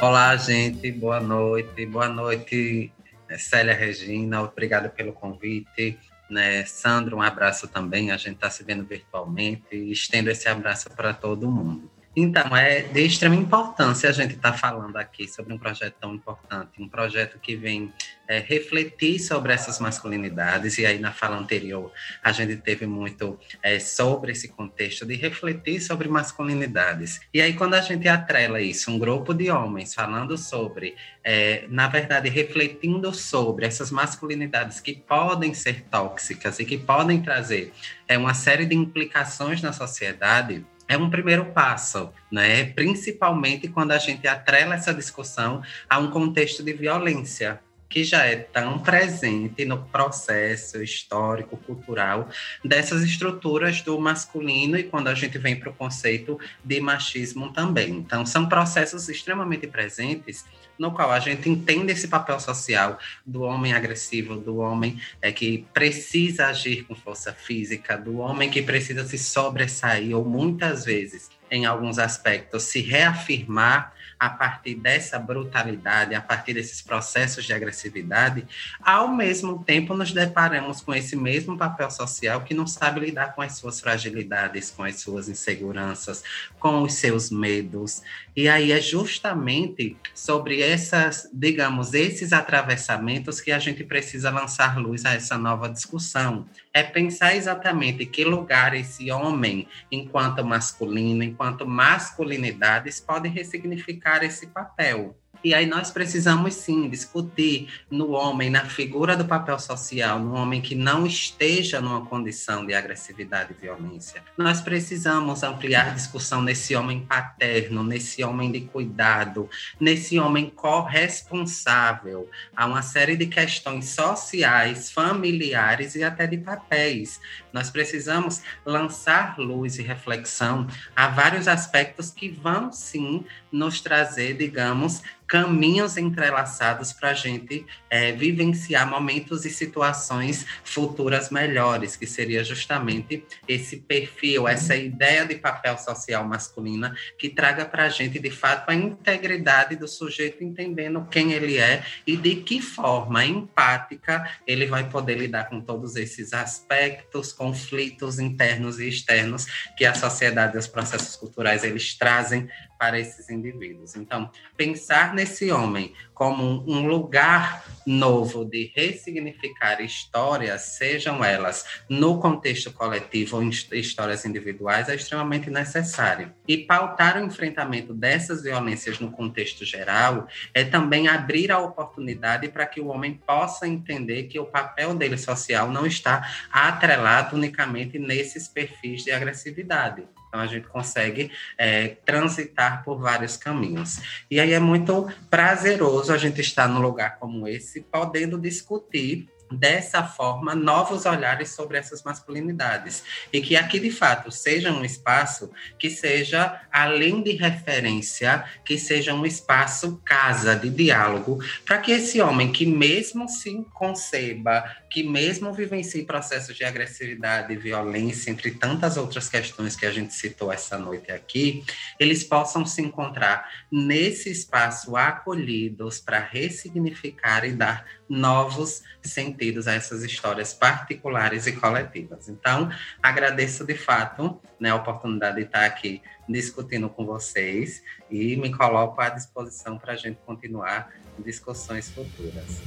Olá, gente. Boa noite. Boa noite, né, Célia Regina. Obrigado pelo convite. Né, Sandro, um abraço também. A gente está se vendo virtualmente e estendo esse abraço para todo mundo. Então, é de extrema importância a gente estar tá falando aqui sobre um projeto tão importante, um projeto que vem é, refletir sobre essas masculinidades, e aí na fala anterior a gente teve muito é, sobre esse contexto de refletir sobre masculinidades. E aí, quando a gente atrela isso, um grupo de homens falando sobre, é, na verdade, refletindo sobre essas masculinidades que podem ser tóxicas e que podem trazer é, uma série de implicações na sociedade é um primeiro passo, né? principalmente quando a gente atrela essa discussão a um contexto de violência, que já é tão presente no processo histórico, cultural dessas estruturas do masculino e quando a gente vem para o conceito de machismo também. Então, são processos extremamente presentes no qual a gente entende esse papel social do homem agressivo, do homem é, que precisa agir com força física, do homem que precisa se sobressair, ou muitas vezes, em alguns aspectos, se reafirmar a partir dessa brutalidade, a partir desses processos de agressividade, ao mesmo tempo nos deparamos com esse mesmo papel social que não sabe lidar com as suas fragilidades, com as suas inseguranças, com os seus medos. E aí é justamente sobre essas, digamos, esses atravessamentos que a gente precisa lançar luz a essa nova discussão. É pensar exatamente que lugar esse homem, enquanto masculino, enquanto masculinidades, pode ressignificar esse papel. E aí nós precisamos sim discutir no homem, na figura do papel social, no homem que não esteja numa condição de agressividade e violência. Nós precisamos ampliar a discussão nesse homem paterno, nesse homem de cuidado, nesse homem corresponsável a uma série de questões sociais, familiares e até de papéis. Nós precisamos lançar luz e reflexão a vários aspectos que vão sim nos trazer, digamos, caminhos entrelaçados para a gente é, vivenciar momentos e situações futuras melhores, que seria justamente esse perfil, essa ideia de papel social masculina que traga para a gente, de fato, a integridade do sujeito entendendo quem ele é e de que forma empática ele vai poder lidar com todos esses aspectos, conflitos internos e externos que a sociedade e os processos culturais eles trazem para esses indivíduos. Então, pensar nesse homem como um lugar novo de ressignificar histórias, sejam elas no contexto coletivo ou histórias individuais, é extremamente necessário. E pautar o enfrentamento dessas violências no contexto geral é também abrir a oportunidade para que o homem possa entender que o papel dele social não está atrelado unicamente nesses perfis de agressividade então a gente consegue é, transitar por vários caminhos. E aí é muito prazeroso a gente estar num lugar como esse, podendo discutir dessa forma novos olhares sobre essas masculinidades. E que aqui de fato seja um espaço que seja além de referência que seja um espaço casa de diálogo para que esse homem que mesmo se conceba que mesmo vivencie processos de agressividade e violência entre tantas outras questões que a gente citou essa noite aqui eles possam se encontrar nesse espaço acolhidos para ressignificar e dar novos sentidos a essas histórias particulares e coletivas. Então, agradeço de fato né, a oportunidade de estar aqui discutindo com vocês e me coloco à disposição para a gente continuar discussões futuras.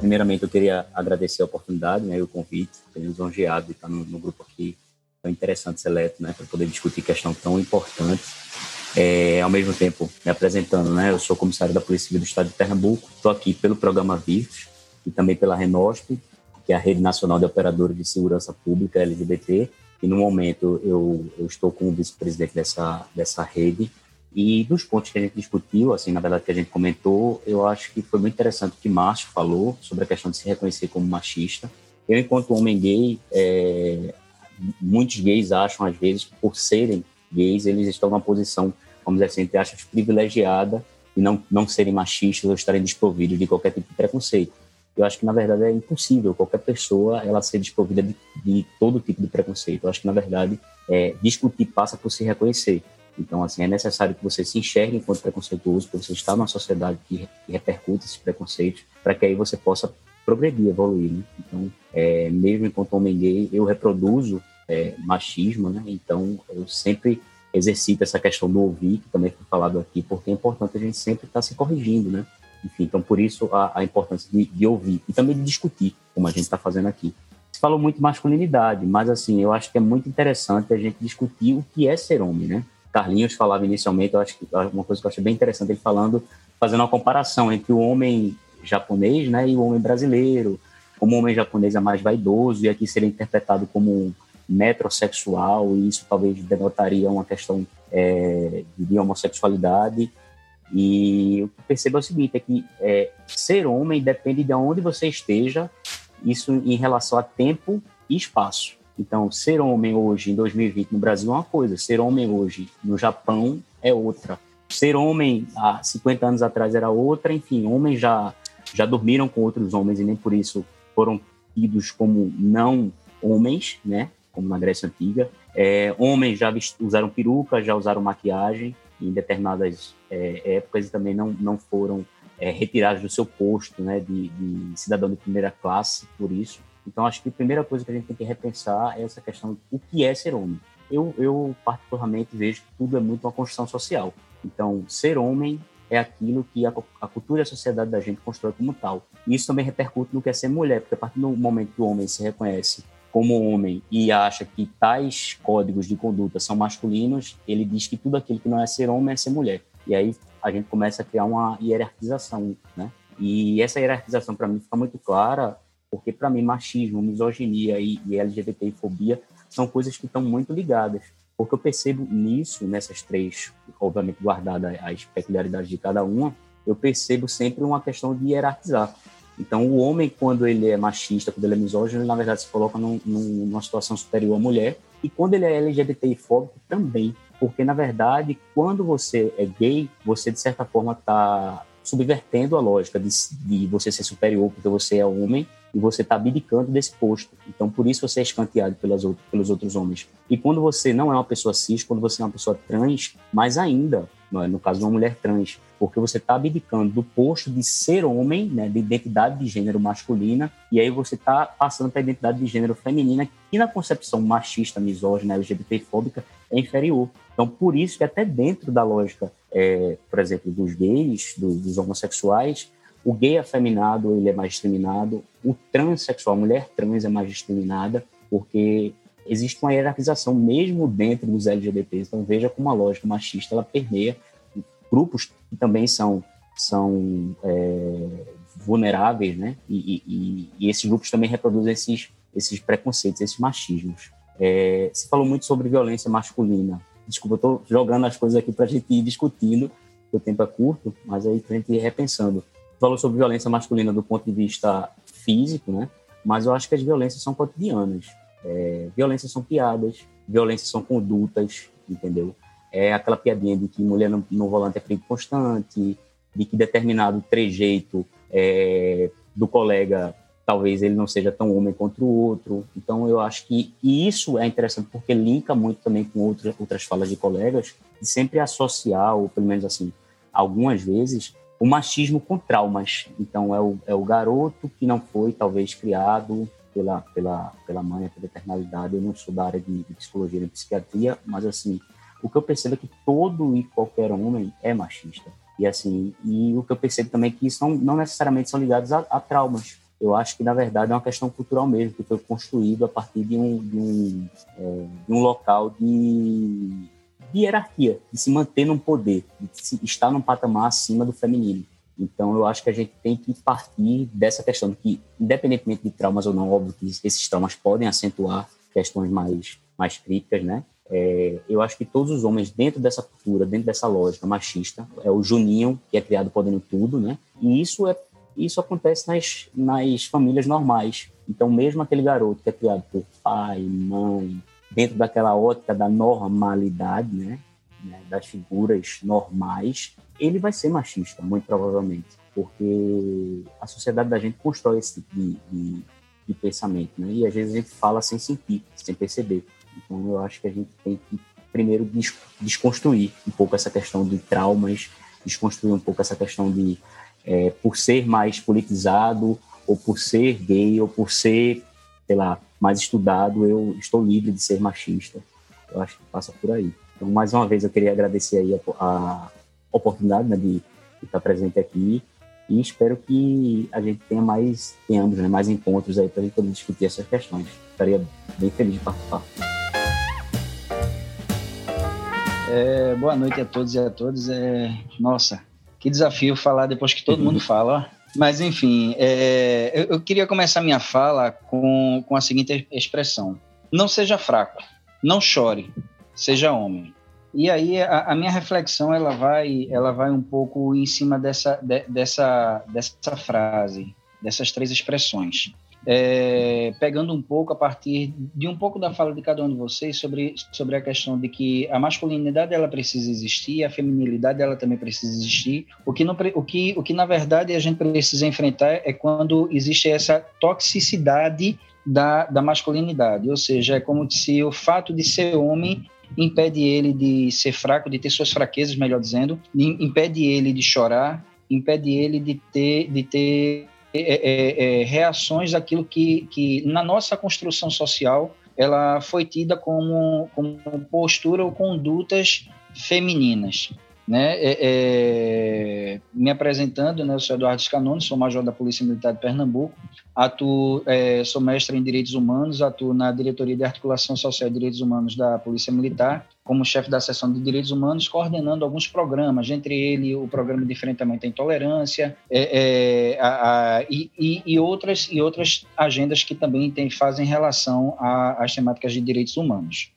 Primeiramente, eu queria agradecer a oportunidade né, e o convite, estou lisonjeado de estar no, no grupo aqui tão interessante, seleto, né, para poder discutir questão tão importante é, ao mesmo tempo, me apresentando, né? Eu sou comissário da Polícia Civil do Estado de Pernambuco, estou aqui pelo programa VIRTUS e também pela RENOSP, que é a Rede Nacional de Operadores de Segurança Pública LGBT, e no momento eu, eu estou como vice-presidente dessa, dessa rede. E dos pontos que a gente discutiu, assim, na verdade que a gente comentou, eu acho que foi muito interessante o que Márcio falou sobre a questão de se reconhecer como machista. Eu, enquanto homem gay, é, muitos gays acham, às vezes, que por serem gays, eles estão numa posição vamos dizer assim, entre aspas, privilegiada e não, não serem machistas ou estarem desprovidos de qualquer tipo de preconceito. Eu acho que, na verdade, é impossível qualquer pessoa ela ser desprovida de, de todo tipo de preconceito. Eu acho que, na verdade, é, discutir passa por se reconhecer. Então, assim, é necessário que você se enxergue enquanto preconceituoso, porque você está numa sociedade que, que repercute esses preconceitos, para que aí você possa progredir, evoluir. Né? Então, é, mesmo enquanto homem gay, eu reproduzo é, machismo, né? Então, eu sempre exercita essa questão do ouvir, que também foi falado aqui, porque é importante a gente sempre estar tá se corrigindo, né? Enfim, então por isso a, a importância de, de, ouvir e também de discutir, como a gente está fazendo aqui. Você falou muito masculinidade, mas assim, eu acho que é muito interessante a gente discutir o que é ser homem, né? Carlinhos falava inicialmente, eu acho que uma coisa que eu achei bem interessante ele falando, fazendo uma comparação entre o homem japonês, né, e o homem brasileiro. Como o homem japonês é mais vaidoso e aqui seria interpretado como metrosexual, e isso talvez denotaria uma questão é, de homossexualidade. E o que percebo é o seguinte, é que é, ser homem depende de onde você esteja, isso em relação a tempo e espaço. Então, ser homem hoje, em 2020, no Brasil é uma coisa, ser homem hoje no Japão é outra. Ser homem há 50 anos atrás era outra, enfim, homens já, já dormiram com outros homens e nem por isso foram tidos como não homens, né? Como na Grécia Antiga. É, homens já usaram peruca, já usaram maquiagem em determinadas é, épocas e também não, não foram é, retirados do seu posto né, de, de, cidadão de primeira classe por isso. Então, acho que a primeira coisa que a gente tem que repensar é essa questão o que é ser homem. Eu, eu, particularmente, vejo que tudo é muito uma construção social. Então, ser homem é aquilo que a, a, cultura e a sociedade da gente constrói como tal. E isso também repercute no que é ser mulher, porque a partir do momento que o homem se reconhece como homem e acha que tais códigos de conduta são masculinos, ele diz que tudo aquilo que não é ser homem é ser mulher. E aí a gente começa a criar uma hierarquização, né? E essa hierarquização para mim fica muito clara, porque para mim machismo, misoginia e, e LGBTfobia são coisas que estão muito ligadas. Porque eu percebo nisso, nessas três, obviamente guardada as peculiaridades de cada uma, eu percebo sempre uma questão de hierarquizar. Então, o homem, quando ele é machista, quando ele é misógino, ele, na verdade, se coloca num, numa situação superior à mulher. E quando ele é LGBTI fóbico, também. porque na verdade, quando você é gay, você de certa forma está subvertendo a lógica de, de, você ser superior porque você é homem e você está abdicando desse posto. Então, por isso você é escanteado pelas pelos outros homens. E quando você não é uma pessoa cis, quando você é uma pessoa trans, mais ainda, é? no caso de uma mulher trans, porque você está abdicando do posto de ser homem, né, de identidade de gênero masculina, e aí você está passando para a identidade de gênero feminina, que na concepção machista, misógina, LGBTfóbica, é inferior. Então, por isso que até dentro da lógica, é, por exemplo, dos gays, do, dos homossexuais, o gay afeminado ele é mais discriminado, o transexual, a mulher trans é mais discriminada, porque existe uma hierarquização mesmo dentro dos LGBTs. Então, veja como a lógica machista ela permeia grupos que também são, são é, vulneráveis, né? E, e, e, esses grupos também reproduzem esses, esses preconceitos, esses machismos. É, falou muito sobre violência masculina. Desculpa, eu estou jogando as coisas aqui para a gente ir discutindo, o tempo é curto, mas aí para a gente ir repensando. Falou sobre violência masculina do ponto de vista físico, né? Mas eu acho que as violências são cotidianas. É, violências são piadas, violências são condutas, entendeu? É aquela piadinha de que mulher no, no volante é perigo constante, de que determinado trejeito é, do colega talvez ele não seja tão homem quanto o outro. Então, eu acho que isso é interessante porque linka muito também com outra, outras falas de colegas, de sempre associar, ou pelo menos assim, algumas vezes, o machismo com traumas. Então, é o, é o garoto que não foi, talvez, criado pela, pela, pela mãe, pela eternalidade. Eu não sou da área de, de psicologia e psiquiatria, mas, assim, o que eu percebo é que todo e qualquer homem é machista. E, assim, e o que eu percebo também é que isso não, não necessariamente são ligados a, a traumas eu acho que, na verdade, é uma questão cultural mesmo, que foi construído a partir de um, de um, é, de um local de, de, hierarquia, de se manter num poder, de estar num patamar acima do feminino. Então, eu acho que a gente tem que partir dessa questão, que, independentemente de traumas ou não, óbvio que esses traumas podem acentuar questões mais, mais críticas, né? É, eu acho que todos os homens, dentro dessa cultura, dentro dessa lógica machista, é o Juninho, que é criado podendo tudo, né? E isso é isso acontece nas, nas famílias normais. Então, mesmo aquele garoto que é criado por pai, mãe, dentro daquela ótica da normalidade, né, né, das figuras normais, ele vai ser machista, muito provavelmente, porque a sociedade da gente constrói esse tipo de, de, de pensamento, né, e às vezes a gente fala sem sentir, sem perceber. Então, eu acho que a gente tem que primeiro desconstruir um pouco essa questão de traumas, desconstruir um pouco essa questão de é, por ser mais politizado, ou por ser gay, ou por ser, sei lá, mais estudado, eu estou livre de ser machista. Eu acho que passa por aí. Então, mais uma vez, eu queria agradecer aí a, a oportunidade né, de, de, estar presente aqui e espero que a gente tenha mais, tenhamos né, mais encontros aí para a gente poder discutir essas questões. Estaria bem feliz de participar. É, boa noite a todos e a todas. É, nossa, que desafio falar depois que todo mundo fala. Mas, enfim, é, eu, eu, queria começar minha fala com, com a seguinte expressão: Não seja fraco, não chore, seja homem. E aí a, a, minha reflexão ela vai, ela vai um pouco em cima dessa, de, dessa, dessa frase, dessas três expressões é, pegando um pouco a partir de um pouco da fala de cada um de vocês sobre, sobre a questão de que a masculinidade ela precisa existir, a feminilidade ela também precisa existir. O que, não, o que, o que na verdade a gente precisa enfrentar é quando existe essa toxicidade da, da masculinidade, ou seja, é como se o fato de ser homem impede ele de ser fraco, de ter suas fraquezas, melhor dizendo, impede ele de chorar, impede ele de ter, de ter é, é, é, reações daquilo que, que, na nossa construção social, ela foi tida como, como postura ou condutas femininas. Né? É, é, me apresentando, né, eu sou Eduardo Scanoni, sou major da Polícia Militar de Pernambuco, atuo, é, sou mestre em Direitos Humanos, atuo na Diretoria de Articulação Social e Direitos Humanos da Polícia Militar, como chefe da seção de Direitos Humanos, coordenando alguns programas, entre ele o Programa de Enfrentamento à Intolerância é, é, a, a, e, e, outras, e outras agendas que também tem, fazem relação às temáticas de direitos humanos.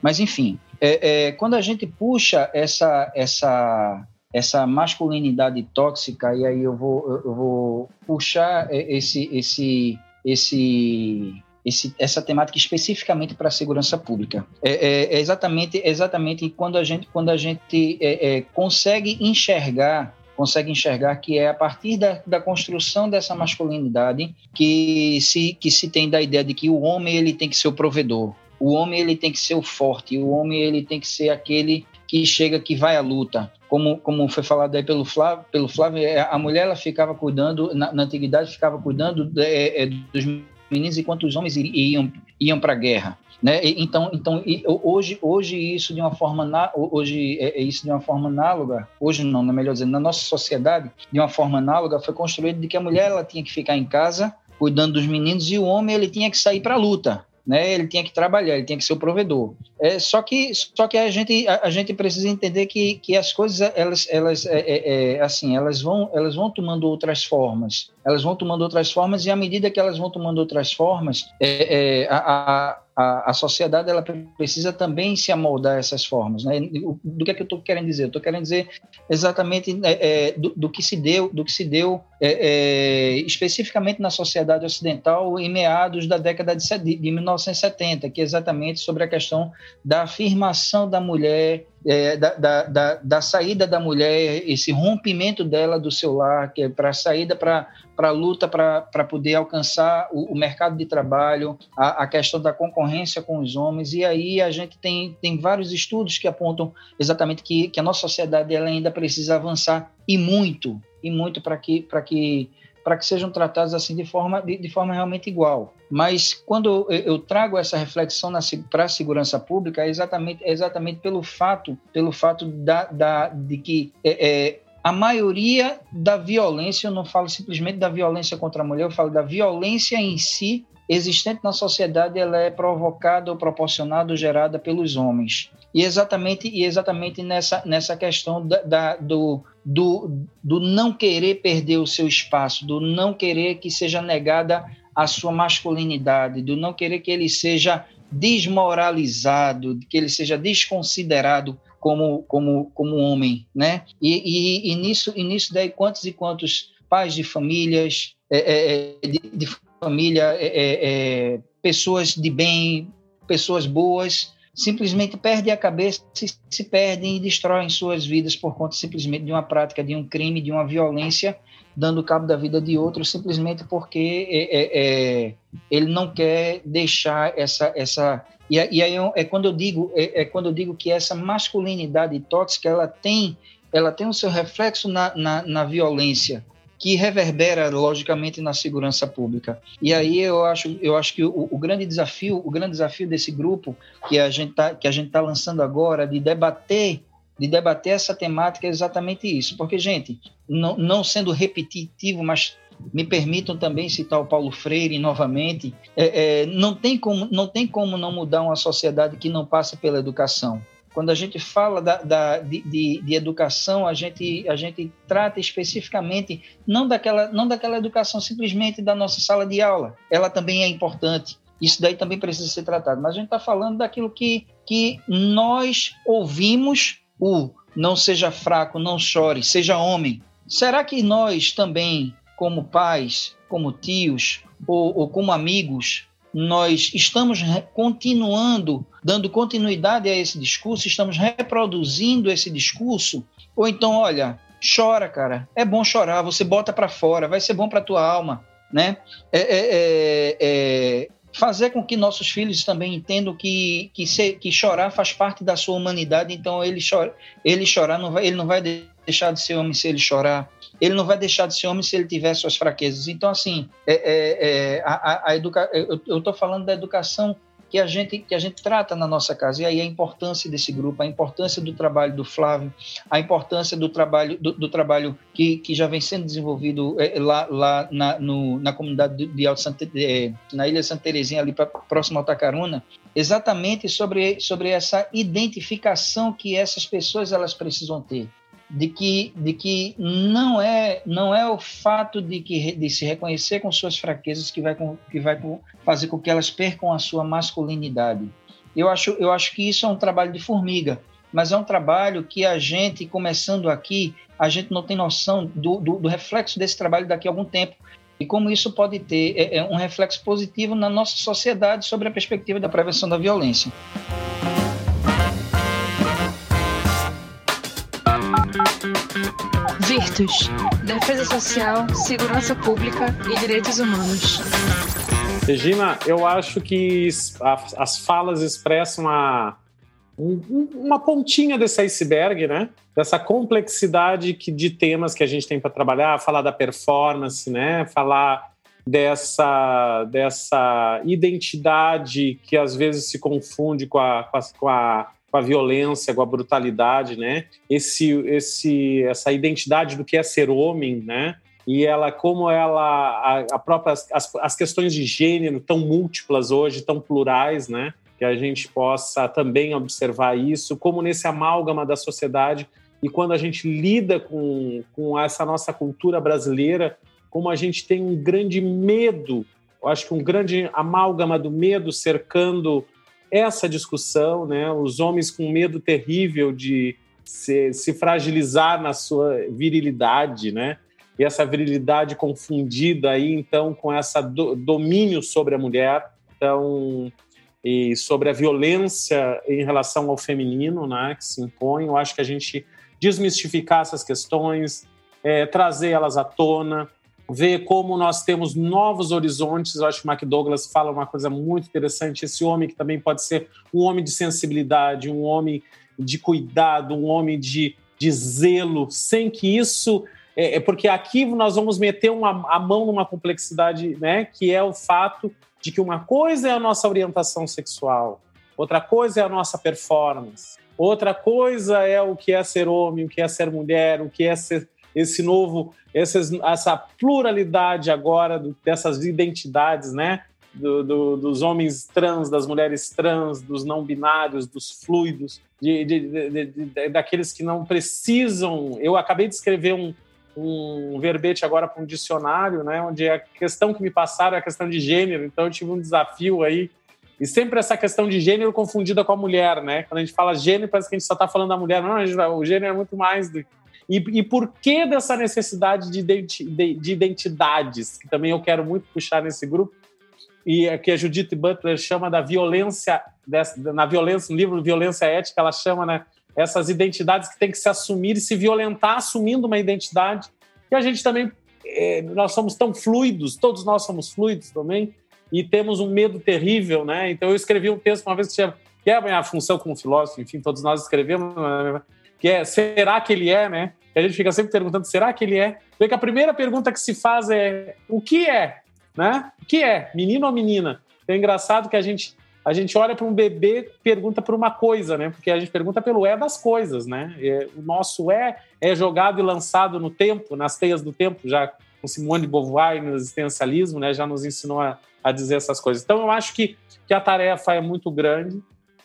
Mas, enfim, é, é, quando a gente puxa essa, essa, essa masculinidade tóxica, e aí eu vou, eu vou puxar esse, esse, esse, esse, essa temática especificamente para a segurança pública. É, é, é, exatamente, exatamente quando a gente, quando a gente é, é, consegue enxergar consegue enxergar que é a partir da, da construção dessa masculinidade que se, que se tem da ideia de que o homem ele tem que ser o provedor, o homem ele tem que ser o forte, o homem ele tem que ser aquele que chega, que vai à luta. Como, como foi falado aí pelo Flávio, pelo Flávio é, a mulher ela ficava cuidando, na, na antiguidade, ficava cuidando de, é, dos meninos enquanto os homens iam, iam para a guerra. Né? Então, então hoje, hoje isso de uma forma hoje é, é isso de uma forma análoga, hoje não, não é melhor dizendo, na nossa sociedade de uma forma análoga foi construído de que a mulher ela tinha que ficar em casa cuidando dos meninos e o homem ele tinha que sair para a luta né? Ele tinha que trabalhar, ele tinha que ser o provedor. É, só que só que a gente a, a gente precisa entender que, que as coisas elas elas é, é, é, assim elas vão elas vão tomando outras formas, elas vão tomando outras formas e à medida que elas vão tomando outras formas, é, é, a, a a, a sociedade ela precisa também se amoldar a essas formas. Né? Do que é que eu estou querendo dizer? Estou querendo dizer exatamente é, é, do, do, que se deu, do que se deu é, é especificamente na sociedade ocidental em meados da década de, de 1970, que é exatamente sobre a questão da afirmação da mulher é, da, da, da, da, saída da mulher, esse rompimento dela do seu lar, que é para a saída para a luta para poder alcançar o, o, mercado de trabalho, a, a, questão da concorrência com os homens. E aí a gente tem, tem vários estudos que apontam exatamente que, que a nossa sociedade ela ainda precisa avançar e muito, e muito para que, que para que sejam tratados assim de forma, de, de forma realmente igual. Mas quando eu, trago essa reflexão para a segurança pública, é exatamente, é exatamente pelo fato, pelo fato da, da, de que é, é, a maioria da violência, eu não falo simplesmente da violência contra a mulher, eu falo da violência em si existente na sociedade, ela é provocada ou proporcionada ou gerada pelos homens. E exatamente, e exatamente nessa, nessa questão da, da, do, do, do não querer perder o seu espaço, do não querer que seja negada a sua masculinidade, do não querer que ele seja desmoralizado, que ele seja desconsiderado como, como, como homem, né? E, e, e nisso, e nisso daí quantos e quantos pais de famílias, é, é, é de, de, família, é, é, é, pessoas de bem, pessoas boas, simplesmente perdem a cabeça, se, se perdem e destroem suas vidas por conta simplesmente de uma prática, de um crime, de uma violência, dando cabo da vida de outros, simplesmente porque é, é, é, ele não quer deixar essa essa e, e aí é quando eu digo é, é, quando eu digo que essa masculinidade tóxica ela tem ela tem o seu reflexo na, na, na violência que reverbera logicamente na segurança pública. E aí eu acho, eu acho que o, o grande desafio, o grande desafio desse grupo que a gente tá, que a gente está lançando agora de debater de debater essa temática é exatamente isso. Porque, gente, não, não sendo repetitivo, mas me permitam também citar o Paulo Freire novamente, é, é, não, tem como, não tem como não mudar uma sociedade que não passa pela educação. Quando a gente fala da, da de, de, de, educação, a gente, a gente trata especificamente não daquela, não daquela educação simplesmente da nossa sala de aula. Ela também é importante. Isso daí também precisa ser tratado. Mas a gente está falando daquilo que, que nós ouvimos, o não seja fraco, não chore, seja homem. Será que nós também, como pais, como tios ou, ou como amigos, nós estamos continuando, dando continuidade a esse discurso, estamos reproduzindo esse discurso, ou então, olha, chora, cara, é bom chorar, você bota para fora, vai ser bom para tua alma, né? É, é, é, é, fazer com que nossos filhos também entendam que, que, ser, que chorar faz parte da sua humanidade, então ele, chora, ele chorar, não vai, ele não vai deixar de ser homem se ele chorar, ele não vai deixar de ser homem se ele tiver suas fraquezas. Então, assim, é, é, é a, a educa... eu estou falando da educação que a gente que a gente trata na nossa casa. E aí a importância desse grupo, a importância do trabalho do Flávio, a importância do trabalho do, do trabalho que, que já vem sendo desenvolvido é, lá, lá na, no, na comunidade de Alto Santa, é, na Ilha Santa Terezinha ali próximo ao Tacaruna, exatamente sobre sobre essa identificação que essas pessoas elas precisam ter de que, de que não é não é o fato de que de se reconhecer com suas fraquezas que vai que vai fazer com que elas percam a sua masculinidade. Eu acho eu acho que isso é um trabalho de formiga, mas é um trabalho que a gente começando aqui a gente não tem noção do, do, do reflexo desse trabalho daqui a algum tempo. e como isso pode ter é, é um reflexo positivo na nossa sociedade sobre a perspectiva da prevenção da violência. Virtus, Defesa Social, Segurança Pública e Direitos Humanos. Regina, eu acho que as falas expressam a, uma pontinha desse iceberg, né? Dessa complexidade que, de temas que a gente tem para trabalhar, falar da performance, né? Falar dessa, dessa identidade que às vezes se confunde com a, com a, com a violência, com a brutalidade, né? Esse, esse, essa identidade do que é ser homem, né? E ela, como ela, a, a própria, as, as questões de gênero tão múltiplas hoje, tão plurais, né? Que a gente possa também observar isso, como nesse amálgama da sociedade e quando a gente lida com, com essa nossa cultura brasileira, como a gente tem um grande medo, eu acho que um grande amálgama do medo cercando essa discussão, né? Os homens com medo terrível de se, se fragilizar na sua virilidade, né? E essa virilidade confundida aí, então, com essa do, domínio sobre a mulher, então, e sobre a violência em relação ao feminino, né? Que se impõe. Eu acho que a gente desmistificar essas questões, é, trazer elas à tona, ver como nós temos novos horizontes. Eu acho que o McDouglas fala uma coisa muito interessante: esse homem que também pode ser um homem de sensibilidade, um homem de cuidado, um homem de, de zelo, sem que isso. É, é porque aqui nós vamos meter uma, a mão numa complexidade, né, que é o fato de que uma coisa é a nossa orientação sexual, outra coisa é a nossa performance, outra coisa é o que é ser homem, o que é ser mulher, o que é ser esse novo, essas, essa pluralidade agora dessas identidades, né? Do, do, dos homens trans, das mulheres trans, dos não binários, dos fluidos, de, de, de, daqueles que não precisam. Eu acabei de escrever um, um verbete agora para um dicionário, né? Onde a questão que me passaram é a questão de gênero. Então eu tive um desafio aí e sempre essa questão de gênero confundida com a mulher, né? Quando a gente fala gênero, parece que a gente só está falando da mulher. Não, gente, o gênero é muito mais do, e, e por que dessa necessidade de, de, de, identidades, que também eu quero muito puxar nesse grupo, e é que a Judith Butler chama da violência, dessa, na violência, no livro Violência Ética, ela chama né, essas identidades que tem que se assumir e se violentar assumindo uma identidade, e a gente também, é, nós somos tão fluidos, todos nós somos fluidos também, e temos um medo terrível, né? Então eu escrevi um texto uma vez que chama, que é a minha função como filósofo, enfim, todos nós escrevemos, né, que é será que ele é, né? a gente fica sempre perguntando, será que ele é? Porque que a primeira pergunta que se faz é, o que é? Né? O que é? Menino ou menina? É engraçado que a gente a gente olha para um bebê pergunta por uma coisa, né? Porque a gente pergunta pelo é das coisas, né? o nosso é é jogado e lançado no tempo, nas teias do tempo, já com Simone de Beauvoir no existencialismo, né? Já nos ensinou a, a dizer essas coisas. Então eu acho que, que a tarefa é muito grande.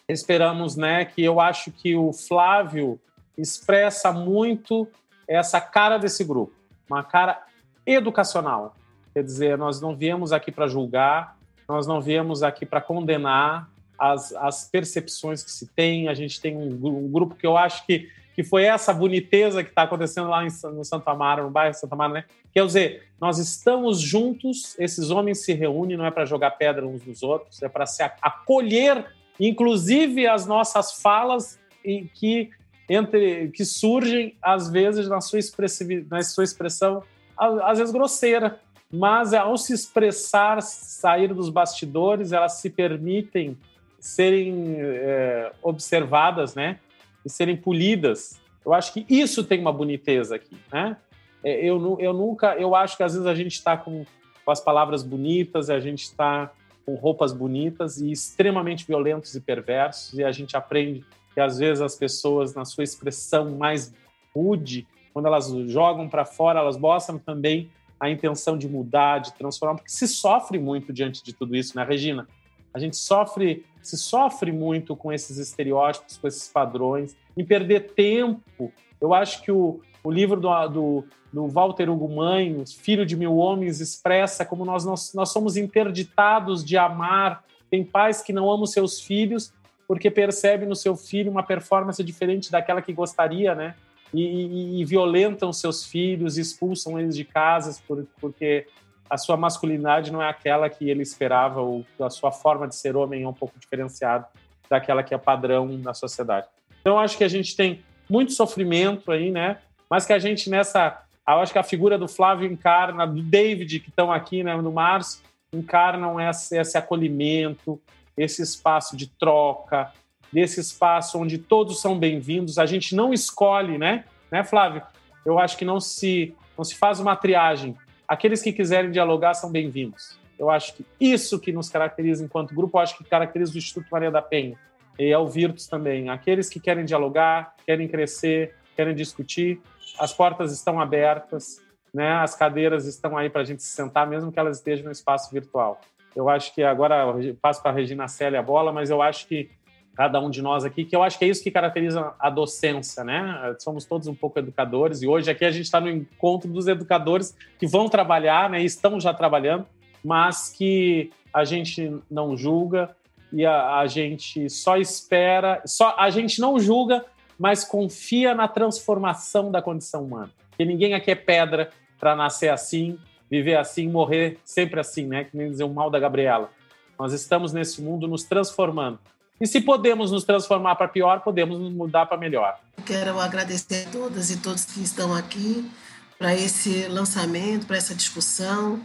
Esperamos, né? Que eu acho que o Flávio expressa muito essa cara desse grupo, uma cara educacional. Quer dizer, nós não viemos aqui para julgar, nós não viemos aqui para condenar as, as percepções que se tem. A gente tem um, um, grupo que eu acho que, que foi essa boniteza que está acontecendo lá em, no Santo Amaro, no bairro Santo Amaro, né? Quer dizer, nós estamos juntos, esses homens se reúnem, não é para jogar pedra uns nos outros, é para se acolher, inclusive as nossas falas e que entre que surgem às vezes na sua na sua expressão às vezes grosseira, mas ao se expressar, sair dos bastidores, elas se permitem serem é, observadas, né, e serem polidas. Eu acho que isso tem uma boniteza aqui, né? É, eu, eu nunca, eu acho que às vezes a gente está com, com as palavras bonitas, a gente está com roupas bonitas e extremamente violentos e perversos, e a gente aprende que às vezes as pessoas, na sua expressão mais rude, quando elas jogam para fora, elas mostram também a intenção de mudar, de transformar, porque se sofre muito diante de tudo isso, né, Regina? A gente sofre, se sofre muito com esses estereótipos, com esses padrões, em perder tempo. Eu acho que o, o livro do, do, do Walter Hugo Manhos, Filho de Mil Homens, expressa como nós, nós, nós somos interditados de amar. Tem pais que não amam seus filhos porque percebe no seu filho uma performance diferente daquela que gostaria, né? E, e, e violentam seus filhos, expulsam eles de casas por, porque a sua masculinidade não é aquela que ele esperava, ou a sua forma de ser homem é um pouco diferenciada daquela que é padrão na sociedade. Então, acho que a gente tem muito sofrimento aí, né? Mas que a gente nessa. Eu acho que a figura do Flávio encarna, do David, que estão aqui né, no Márcio, encarnam esse, esse acolhimento, esse espaço de troca, desse espaço onde todos são bem-vindos. A gente não escolhe, né? Né, Flávio? Eu acho que não se, não se faz uma triagem. Aqueles que quiserem dialogar são bem-vindos. Eu acho que isso que nos caracteriza enquanto grupo, eu acho que caracteriza o Instituto Maria da Penha e ao Virtus também. Aqueles que querem dialogar, querem crescer, querem discutir, as portas estão abertas, né? As cadeiras estão aí para a gente se sentar, mesmo que elas estejam no espaço virtual. Eu acho que agora passo para a Regina Célia a bola, mas eu acho que cada um de nós aqui, que eu acho que é isso que caracteriza a docência, né? Somos todos um pouco educadores e hoje aqui a gente está no encontro dos educadores que vão trabalhar, né? Estão já trabalhando, mas que a gente não julga e a, a gente só espera, só a gente não julga, mas confia na transformação da condição humana. Porque ninguém aqui é pedra para nascer assim, viver assim, morrer sempre assim, né? Que nem dizer o mal da Gabriela. Nós estamos nesse mundo nos transformando. E se podemos nos transformar para pior, podemos nos mudar para melhor. Quero agradecer a todas e todos que estão aqui para esse lançamento, para essa discussão,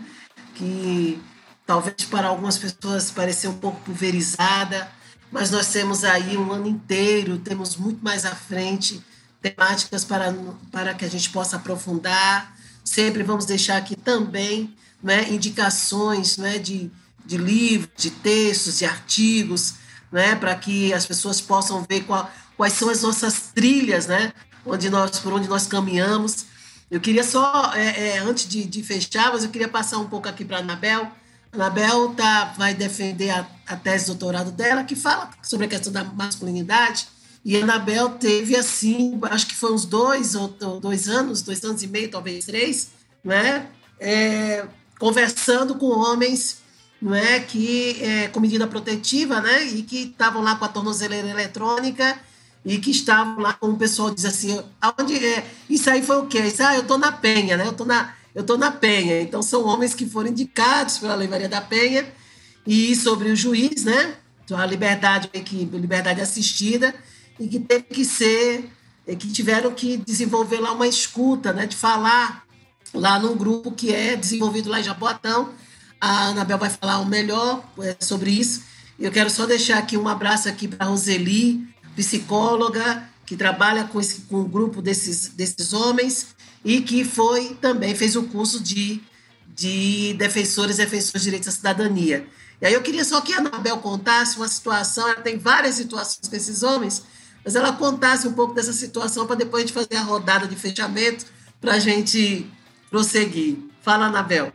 que talvez para algumas pessoas pareça um pouco pulverizada, mas nós temos aí um ano inteiro, temos muito mais à frente temáticas para, para que a gente possa aprofundar. Sempre vamos deixar aqui também né, indicações né, de, de livros, de textos, de artigos, né, para que as pessoas possam ver qual, quais são as nossas trilhas, né, onde nós, por onde nós caminhamos. Eu queria só, é, é, antes de, de, fechar, mas eu queria passar um pouco aqui para a Anabel. Anabel tá, vai defender a, a tese de doutorado dela, que fala sobre a questão da masculinidade. E Anabel teve, assim, acho que foi uns dois ou dois anos, dois anos e meio, talvez três, né? É, conversando com homens não é, que é, com medida protetiva, né, e que estavam lá com a tornozeleira eletrônica e que estavam lá, como o pessoal diz assim, aonde é, isso aí foi o quê? Isso, ah, eu estou na Penha, né, eu estou na, eu tô na Penha. Então, são homens que foram indicados pela Lei Maria da Penha e sobre o juiz, né, então, a liberdade, liberdade assistida e que teve que ser, que tiveram que desenvolver lá uma escuta, né, de falar lá num grupo que é desenvolvido lá em Jaboatão, a Anabel vai falar o melhor é, sobre isso. Eu quero só deixar aqui um abraço aqui para Roseli, psicóloga, que trabalha com, esse, com um grupo desses, desses homens e que foi também fez o curso de, de defensores e defensores de direitos à cidadania. E aí eu queria só que a Anabel contasse uma situação, ela tem várias situações com esses homens, mas ela contasse um pouco dessa situação para depois a gente fazer a rodada de fechamento para a gente prosseguir. Fala, Anabel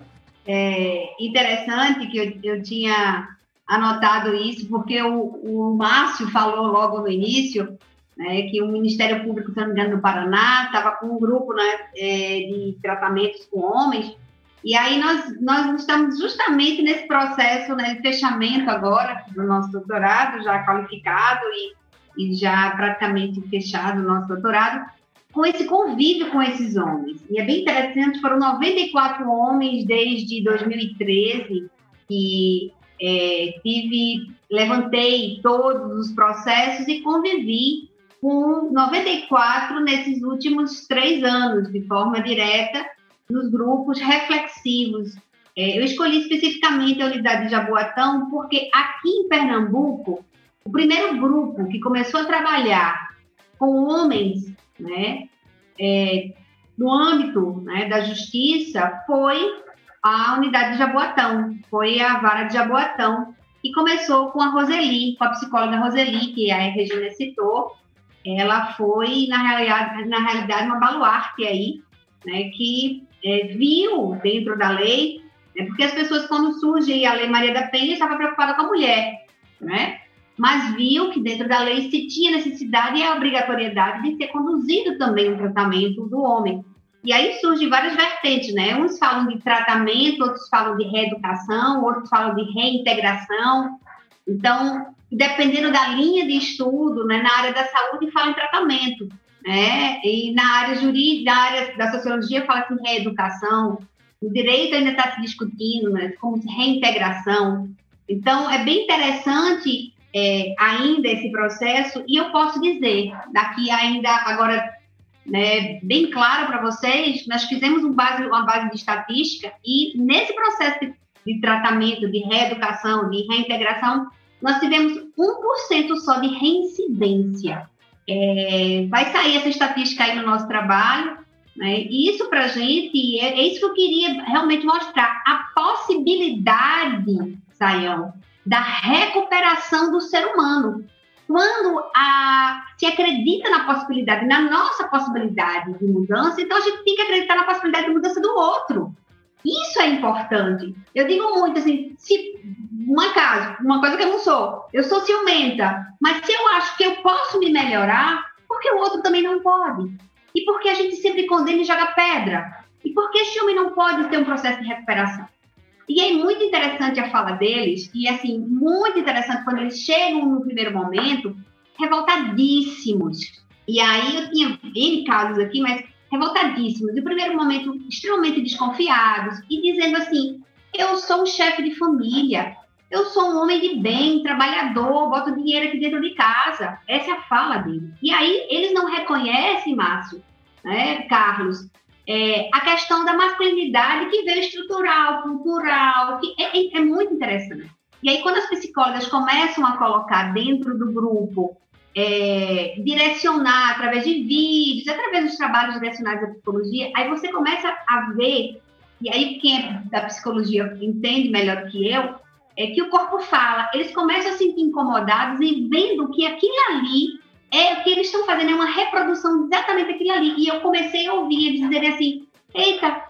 é, interessante que eu, eu tinha anotado isso, porque o, o Márcio falou logo no início né, que o Ministério Público, se não me engano, do Paraná, estava com um grupo né, é, de tratamentos com homens, e aí nós, nós estamos justamente nesse processo né, de fechamento agora do nosso doutorado, já qualificado e, e já praticamente fechado o nosso doutorado, com esse convívio com esses homens. E é bem interessante, foram 94 homens desde 2013 que é, tive, levantei todos os processos e convivi com 94 nesses últimos três anos, de forma direta, nos grupos reflexivos. É, eu escolhi especificamente a unidade de Jaboatão porque aqui em Pernambuco, o primeiro grupo que começou a trabalhar com homens né, é, no âmbito né, da justiça foi a unidade de Jaboatão, foi a vara de Jaboatão, que começou com a Roseli, com a psicóloga Roseli, que a Regina citou. Ela foi, na realidade, na realidade uma baluarte aí, né, que é, viu dentro da lei, né, porque as pessoas, quando surge a Lei Maria da Penha, estavam preocupadas com a mulher, né? Mas viu que dentro da lei se tinha necessidade e a obrigatoriedade de ser conduzido também o tratamento do homem. E aí surgem várias vertentes, né? Uns falam de tratamento, outros falam de reeducação, outros falam de reintegração. Então, dependendo da linha de estudo, né, na área da saúde fala em tratamento, né? E na área jurídica, na área da sociologia fala em reeducação, O direito ainda está se discutindo, né, como reintegração. Então, é bem interessante é, ainda esse processo, e eu posso dizer, daqui ainda agora, né, bem claro para vocês, nós fizemos um base, uma base de estatística, e nesse processo de, de tratamento, de reeducação, de reintegração, nós tivemos 1% só de reincidência. É, vai sair essa estatística aí no nosso trabalho, né? E isso para a gente, é, é, isso que eu queria realmente mostrar, a possibilidade, Sayão, da recuperação do ser humano. Quando a, se acredita na possibilidade, na nossa possibilidade de mudança, então a gente tem que acreditar na possibilidade de mudança do outro. Isso é importante. Eu digo muito assim, se um acaso, uma coisa que eu não sou, eu sou ciumenta, mas se eu acho que eu posso me melhorar, porque o outro também não pode? E por que a gente sempre condena e joga pedra? E por que esse homem não pode ter um processo de recuperação? E é muito interessante a fala deles, e assim, muito interessante quando eles chegam no primeiro momento revoltadíssimos. E aí eu tinha N casos aqui, mas revoltadíssimos. No primeiro momento, extremamente desconfiados e dizendo assim: eu sou um chefe de família, eu sou um homem de bem, trabalhador, boto dinheiro aqui dentro de casa. Essa é a fala dele. E aí eles não reconhecem, Márcio, né, Carlos, é, a questão da masculinidade que veio estrutural, cultural, que é, é, é muito interessante. E aí, quando as psicólogas começam a colocar dentro do grupo, é, direcionar através de vídeos, através dos trabalhos direcionais da psicologia, aí você começa a ver, e aí quem é da psicologia entende melhor que eu, é que o corpo fala, eles começam a se sentir incomodados e vendo que aquilo ali é o que eles estão fazendo, é uma reprodução exatamente daquilo ali. E eu comecei a ouvir eles dizerem assim: eita,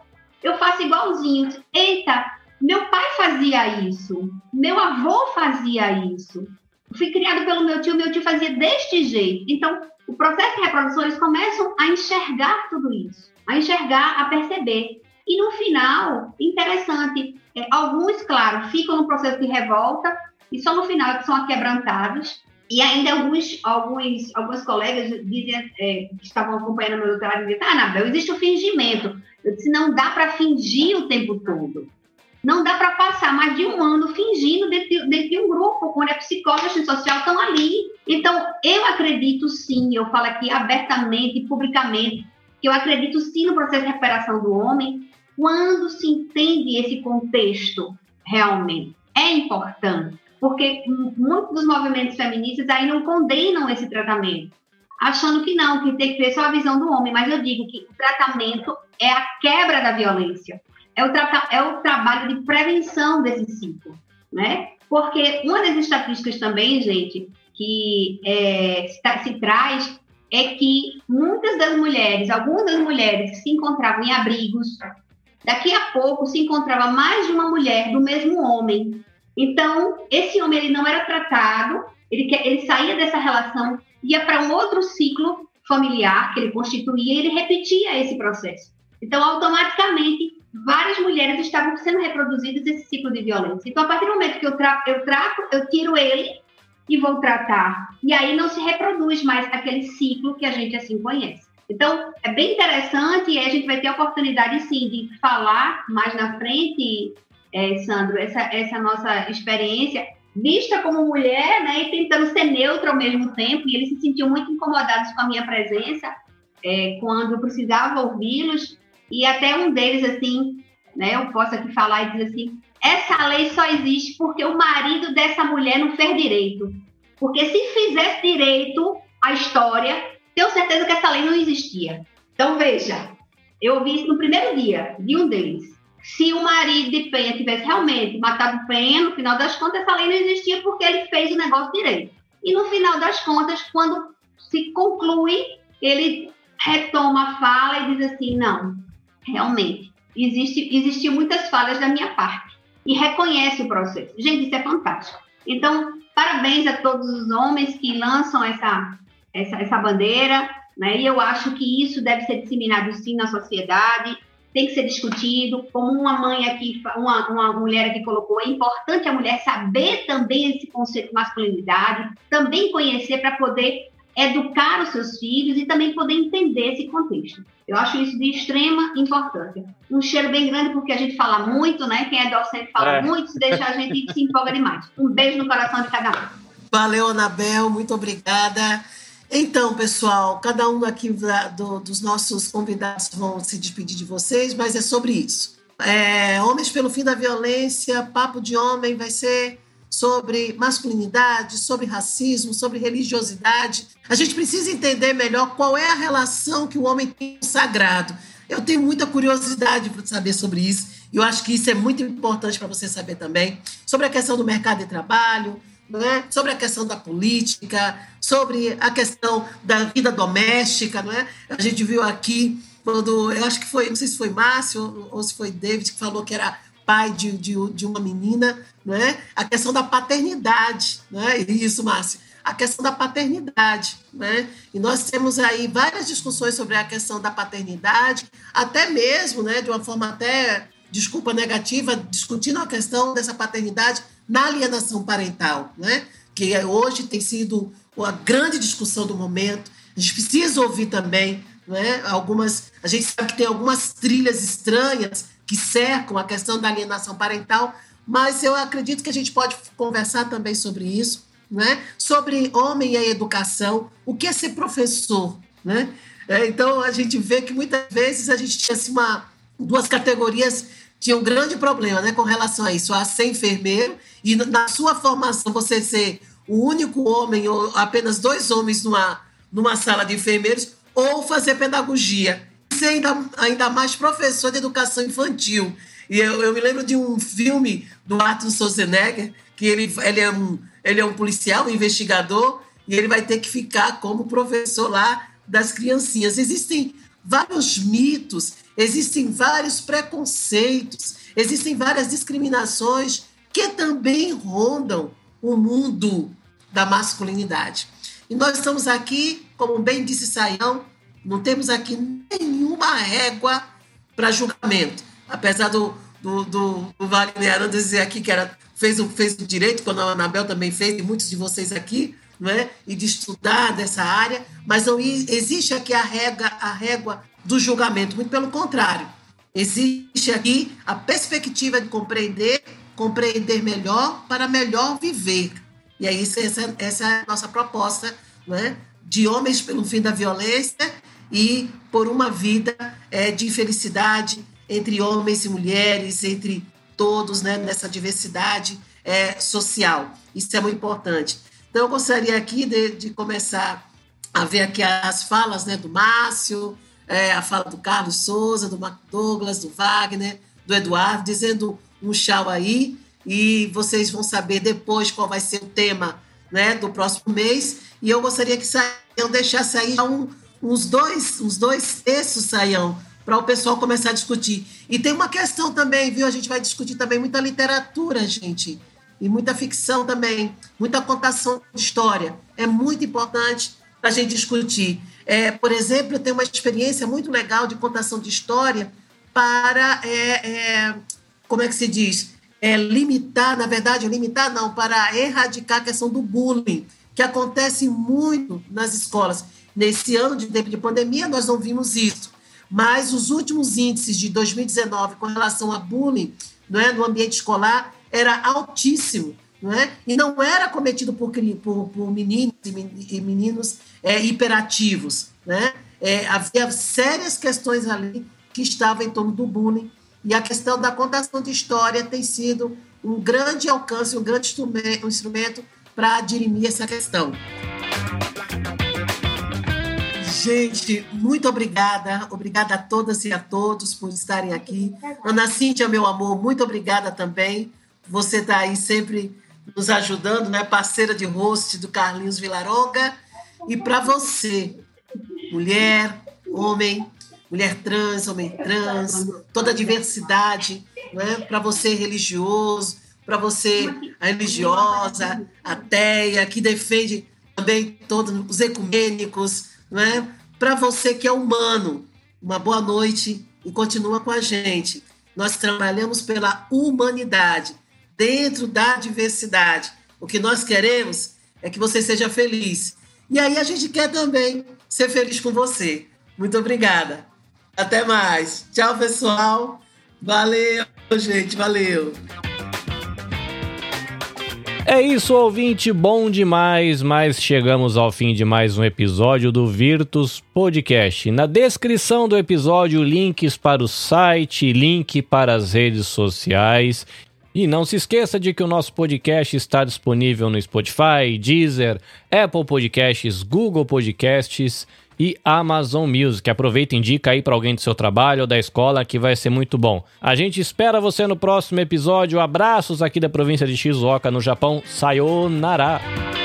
eu faço igualzinho, eita, meu pai fazia isso, meu avô fazia isso. fui criado pelo meu tio, meu tio fazia deste jeito. Então, o processo de reprodução, eles começam a enxergar tudo isso, a enxergar, a perceber. E no final, interessante, é, alguns, claro, ficam no processo de revolta e só no final é são aquebrantados. E ainda alguns, alguns, alguns colegas dizem, é, que estavam acompanhando meu doutorado dizem, ah, Anabel, existe o fingimento. Eu disse, não dá para fingir o tempo todo. Não dá para passar mais de um ano fingindo dentro, de um grupo, quando a psicóloga e social estão ali. Então, eu acredito sim, eu falo aqui abertamente e publicamente, que eu acredito sim no processo de recuperação do homem, quando se entende esse contexto realmente. É importante, porque muitos dos movimentos feministas aí não condenam esse tratamento, achando que não, que tem que ter só a visão do homem, mas eu digo que o tratamento é a quebra da violência, é o, é o trabalho de prevenção desse ciclo, né? Porque uma das estatísticas também, gente, que é, se, traz é que muitas das mulheres, algumas das mulheres que se encontravam em abrigos, Daqui a pouco se encontrava mais de uma mulher do mesmo homem. Então, esse homem ele não era tratado, ele, ele saía dessa relação, ia para um outro ciclo familiar que ele constituía e ele repetia esse processo. Então, automaticamente, várias mulheres estavam sendo reproduzidas esse ciclo de violência. Então, a partir do momento que eu, tra eu trato, eu tiro ele e vou tratar. E aí não se reproduz mais aquele ciclo que a gente assim conhece. Então, é bem interessante e a gente vai ter a oportunidade, sim, de falar mais na frente, é, Sandro, essa, essa nossa experiência, vista como mulher, né, e tentando ser neutra ao mesmo tempo, e eles se sentiam muito incomodados com a minha presença, é, quando eu precisava ouvi-los, e até um deles, assim, né, eu posso aqui falar e dizer assim, essa lei só existe porque o marido dessa mulher não fez direito. Porque se fizesse direito a história, tenho certeza que essa lei não existia. Então, veja, eu ouvi isso no primeiro dia de um deles. Se o marido de Penha tivesse realmente matado Penha, no final das contas, essa lei não existia porque ele fez o negócio direito. E no final das contas, quando se conclui, ele retoma a fala e diz assim: não, realmente, existe, existiam muitas falhas da minha parte. E reconhece o processo. Gente, isso é fantástico. Então, parabéns a todos os homens que lançam essa, essa, essa bandeira, né? E eu acho que isso deve ser disseminado sim na sociedade, tem que ser discutido. Como uma mãe aqui, uma, uma mulher aqui colocou, é importante a mulher saber também esse conceito de masculinidade, também conhecer para poder educar os seus filhos e também poder entender esse contexto. Eu acho isso de extrema importância. Um cheiro bem grande, porque a gente fala muito, né? Quem é docente fala é. muito, se deixa a gente se empolga demais. Um beijo no coração de cada um. Valeu, Anabel, muito obrigada. Então, pessoal, cada um aqui do, dos nossos convidados vão se despedir de vocês, mas é sobre isso. É, Homens pelo Fim da Violência, Papo de Homem vai ser sobre masculinidade, sobre racismo, sobre religiosidade. A gente precisa entender melhor qual é a relação que o homem tem com o sagrado. Eu tenho muita curiosidade para saber sobre isso, e eu acho que isso é muito importante para você saber também. Sobre a questão do mercado de trabalho, é? sobre a questão da política, sobre a questão da vida doméstica. Não é? A gente viu aqui, quando eu acho que foi, não sei se foi Márcio ou se foi David, que falou que era pai de, de, de uma menina, né? a questão da paternidade. Né? Isso, Márcio. A questão da paternidade. Né? E nós temos aí várias discussões sobre a questão da paternidade, até mesmo, né, de uma forma até, desculpa, negativa, discutindo a questão dessa paternidade na alienação parental, né? que hoje tem sido uma grande discussão do momento. A gente precisa ouvir também né? algumas. A gente sabe que tem algumas trilhas estranhas que cercam a questão da alienação parental, mas eu acredito que a gente pode conversar também sobre isso, né? sobre homem e a educação, o que é ser professor. Né? É, então, a gente vê que muitas vezes a gente tinha assim, uma, duas categorias tinha um grande problema né, com relação a isso, a ser enfermeiro e na sua formação você ser o único homem ou apenas dois homens numa, numa sala de enfermeiros ou fazer pedagogia ser ainda, ainda mais professor de educação infantil. E eu, eu me lembro de um filme do Arthur Schwarzenegger, que ele, ele, é um, ele é um policial, um investigador, e ele vai ter que ficar como professor lá das criancinhas. Existem vários mitos, existem vários preconceitos, existem várias discriminações que também rondam o mundo da masculinidade. E nós estamos aqui, como bem disse Saião, não temos aqui nenhuma régua para julgamento. Apesar do, do, do, do Wagner dizer aqui que era, fez, o, fez o direito, quando a Anabel também fez, e muitos de vocês aqui, não é? e de estudar dessa área, mas não existe aqui a régua, a régua do julgamento, muito pelo contrário. Existe aqui a perspectiva de compreender, compreender melhor para melhor viver. E aí, essa, essa é a nossa proposta, não é? de homens pelo fim da violência e por uma vida é, de felicidade entre homens e mulheres, entre todos, né, nessa diversidade é, social. Isso é muito importante. Então, eu gostaria aqui de, de começar a ver aqui as falas né, do Márcio, é, a fala do Carlos Souza, do Marco Douglas, do Wagner, do Eduardo, dizendo um tchau aí, e vocês vão saber depois qual vai ser o tema né, do próximo mês. E eu gostaria que eu deixasse aí um, uns dois, uns dois textos, Saião, para o pessoal começar a discutir. E tem uma questão também, viu? A gente vai discutir também muita literatura, gente. E muita ficção também, muita contação de história. É muito importante para a gente discutir. É, por exemplo, eu tenho uma experiência muito legal de contação de história para, é, é, como é que se diz? É, limitar, na verdade, limitar não, para erradicar a questão do bullying, que acontece muito nas escolas. Nesse ano de tempo de pandemia, nós não vimos isso. Mas os últimos índices de 2019 com relação a bullying é, no ambiente escolar era altíssimo. Não é? E não era cometido por, por, por meninos e meninos é, hiperativos. Né? É, havia sérias questões ali que estavam em torno do bullying. E a questão da contação de história tem sido um grande alcance, um grande instrumento, um instrumento para dirimir essa questão. Gente, muito obrigada. Obrigada a todas e a todos por estarem aqui. Ana Cíntia, meu amor, muito obrigada também. Você está aí sempre nos ajudando, né? Parceira de host do Carlinhos Vilaronga. E para você, mulher, homem, mulher trans, homem trans, toda a diversidade, né? para você religioso, para você a religiosa, ateia, que defende também todos os ecumênicos, né? Para você que é humano, uma boa noite e continua com a gente. Nós trabalhamos pela humanidade, dentro da diversidade. O que nós queremos é que você seja feliz. E aí a gente quer também ser feliz com você. Muito obrigada. Até mais. Tchau, pessoal. Valeu, gente. Valeu. É isso, ouvinte, bom demais, mas chegamos ao fim de mais um episódio do Virtus Podcast. Na descrição do episódio, links para o site, link para as redes sociais. E não se esqueça de que o nosso podcast está disponível no Spotify, Deezer, Apple Podcasts, Google Podcasts e Amazon Music. Aproveita e indica aí para alguém do seu trabalho ou da escola que vai ser muito bom. A gente espera você no próximo episódio. Abraços aqui da província de Shizuoka, no Japão. Sayonara!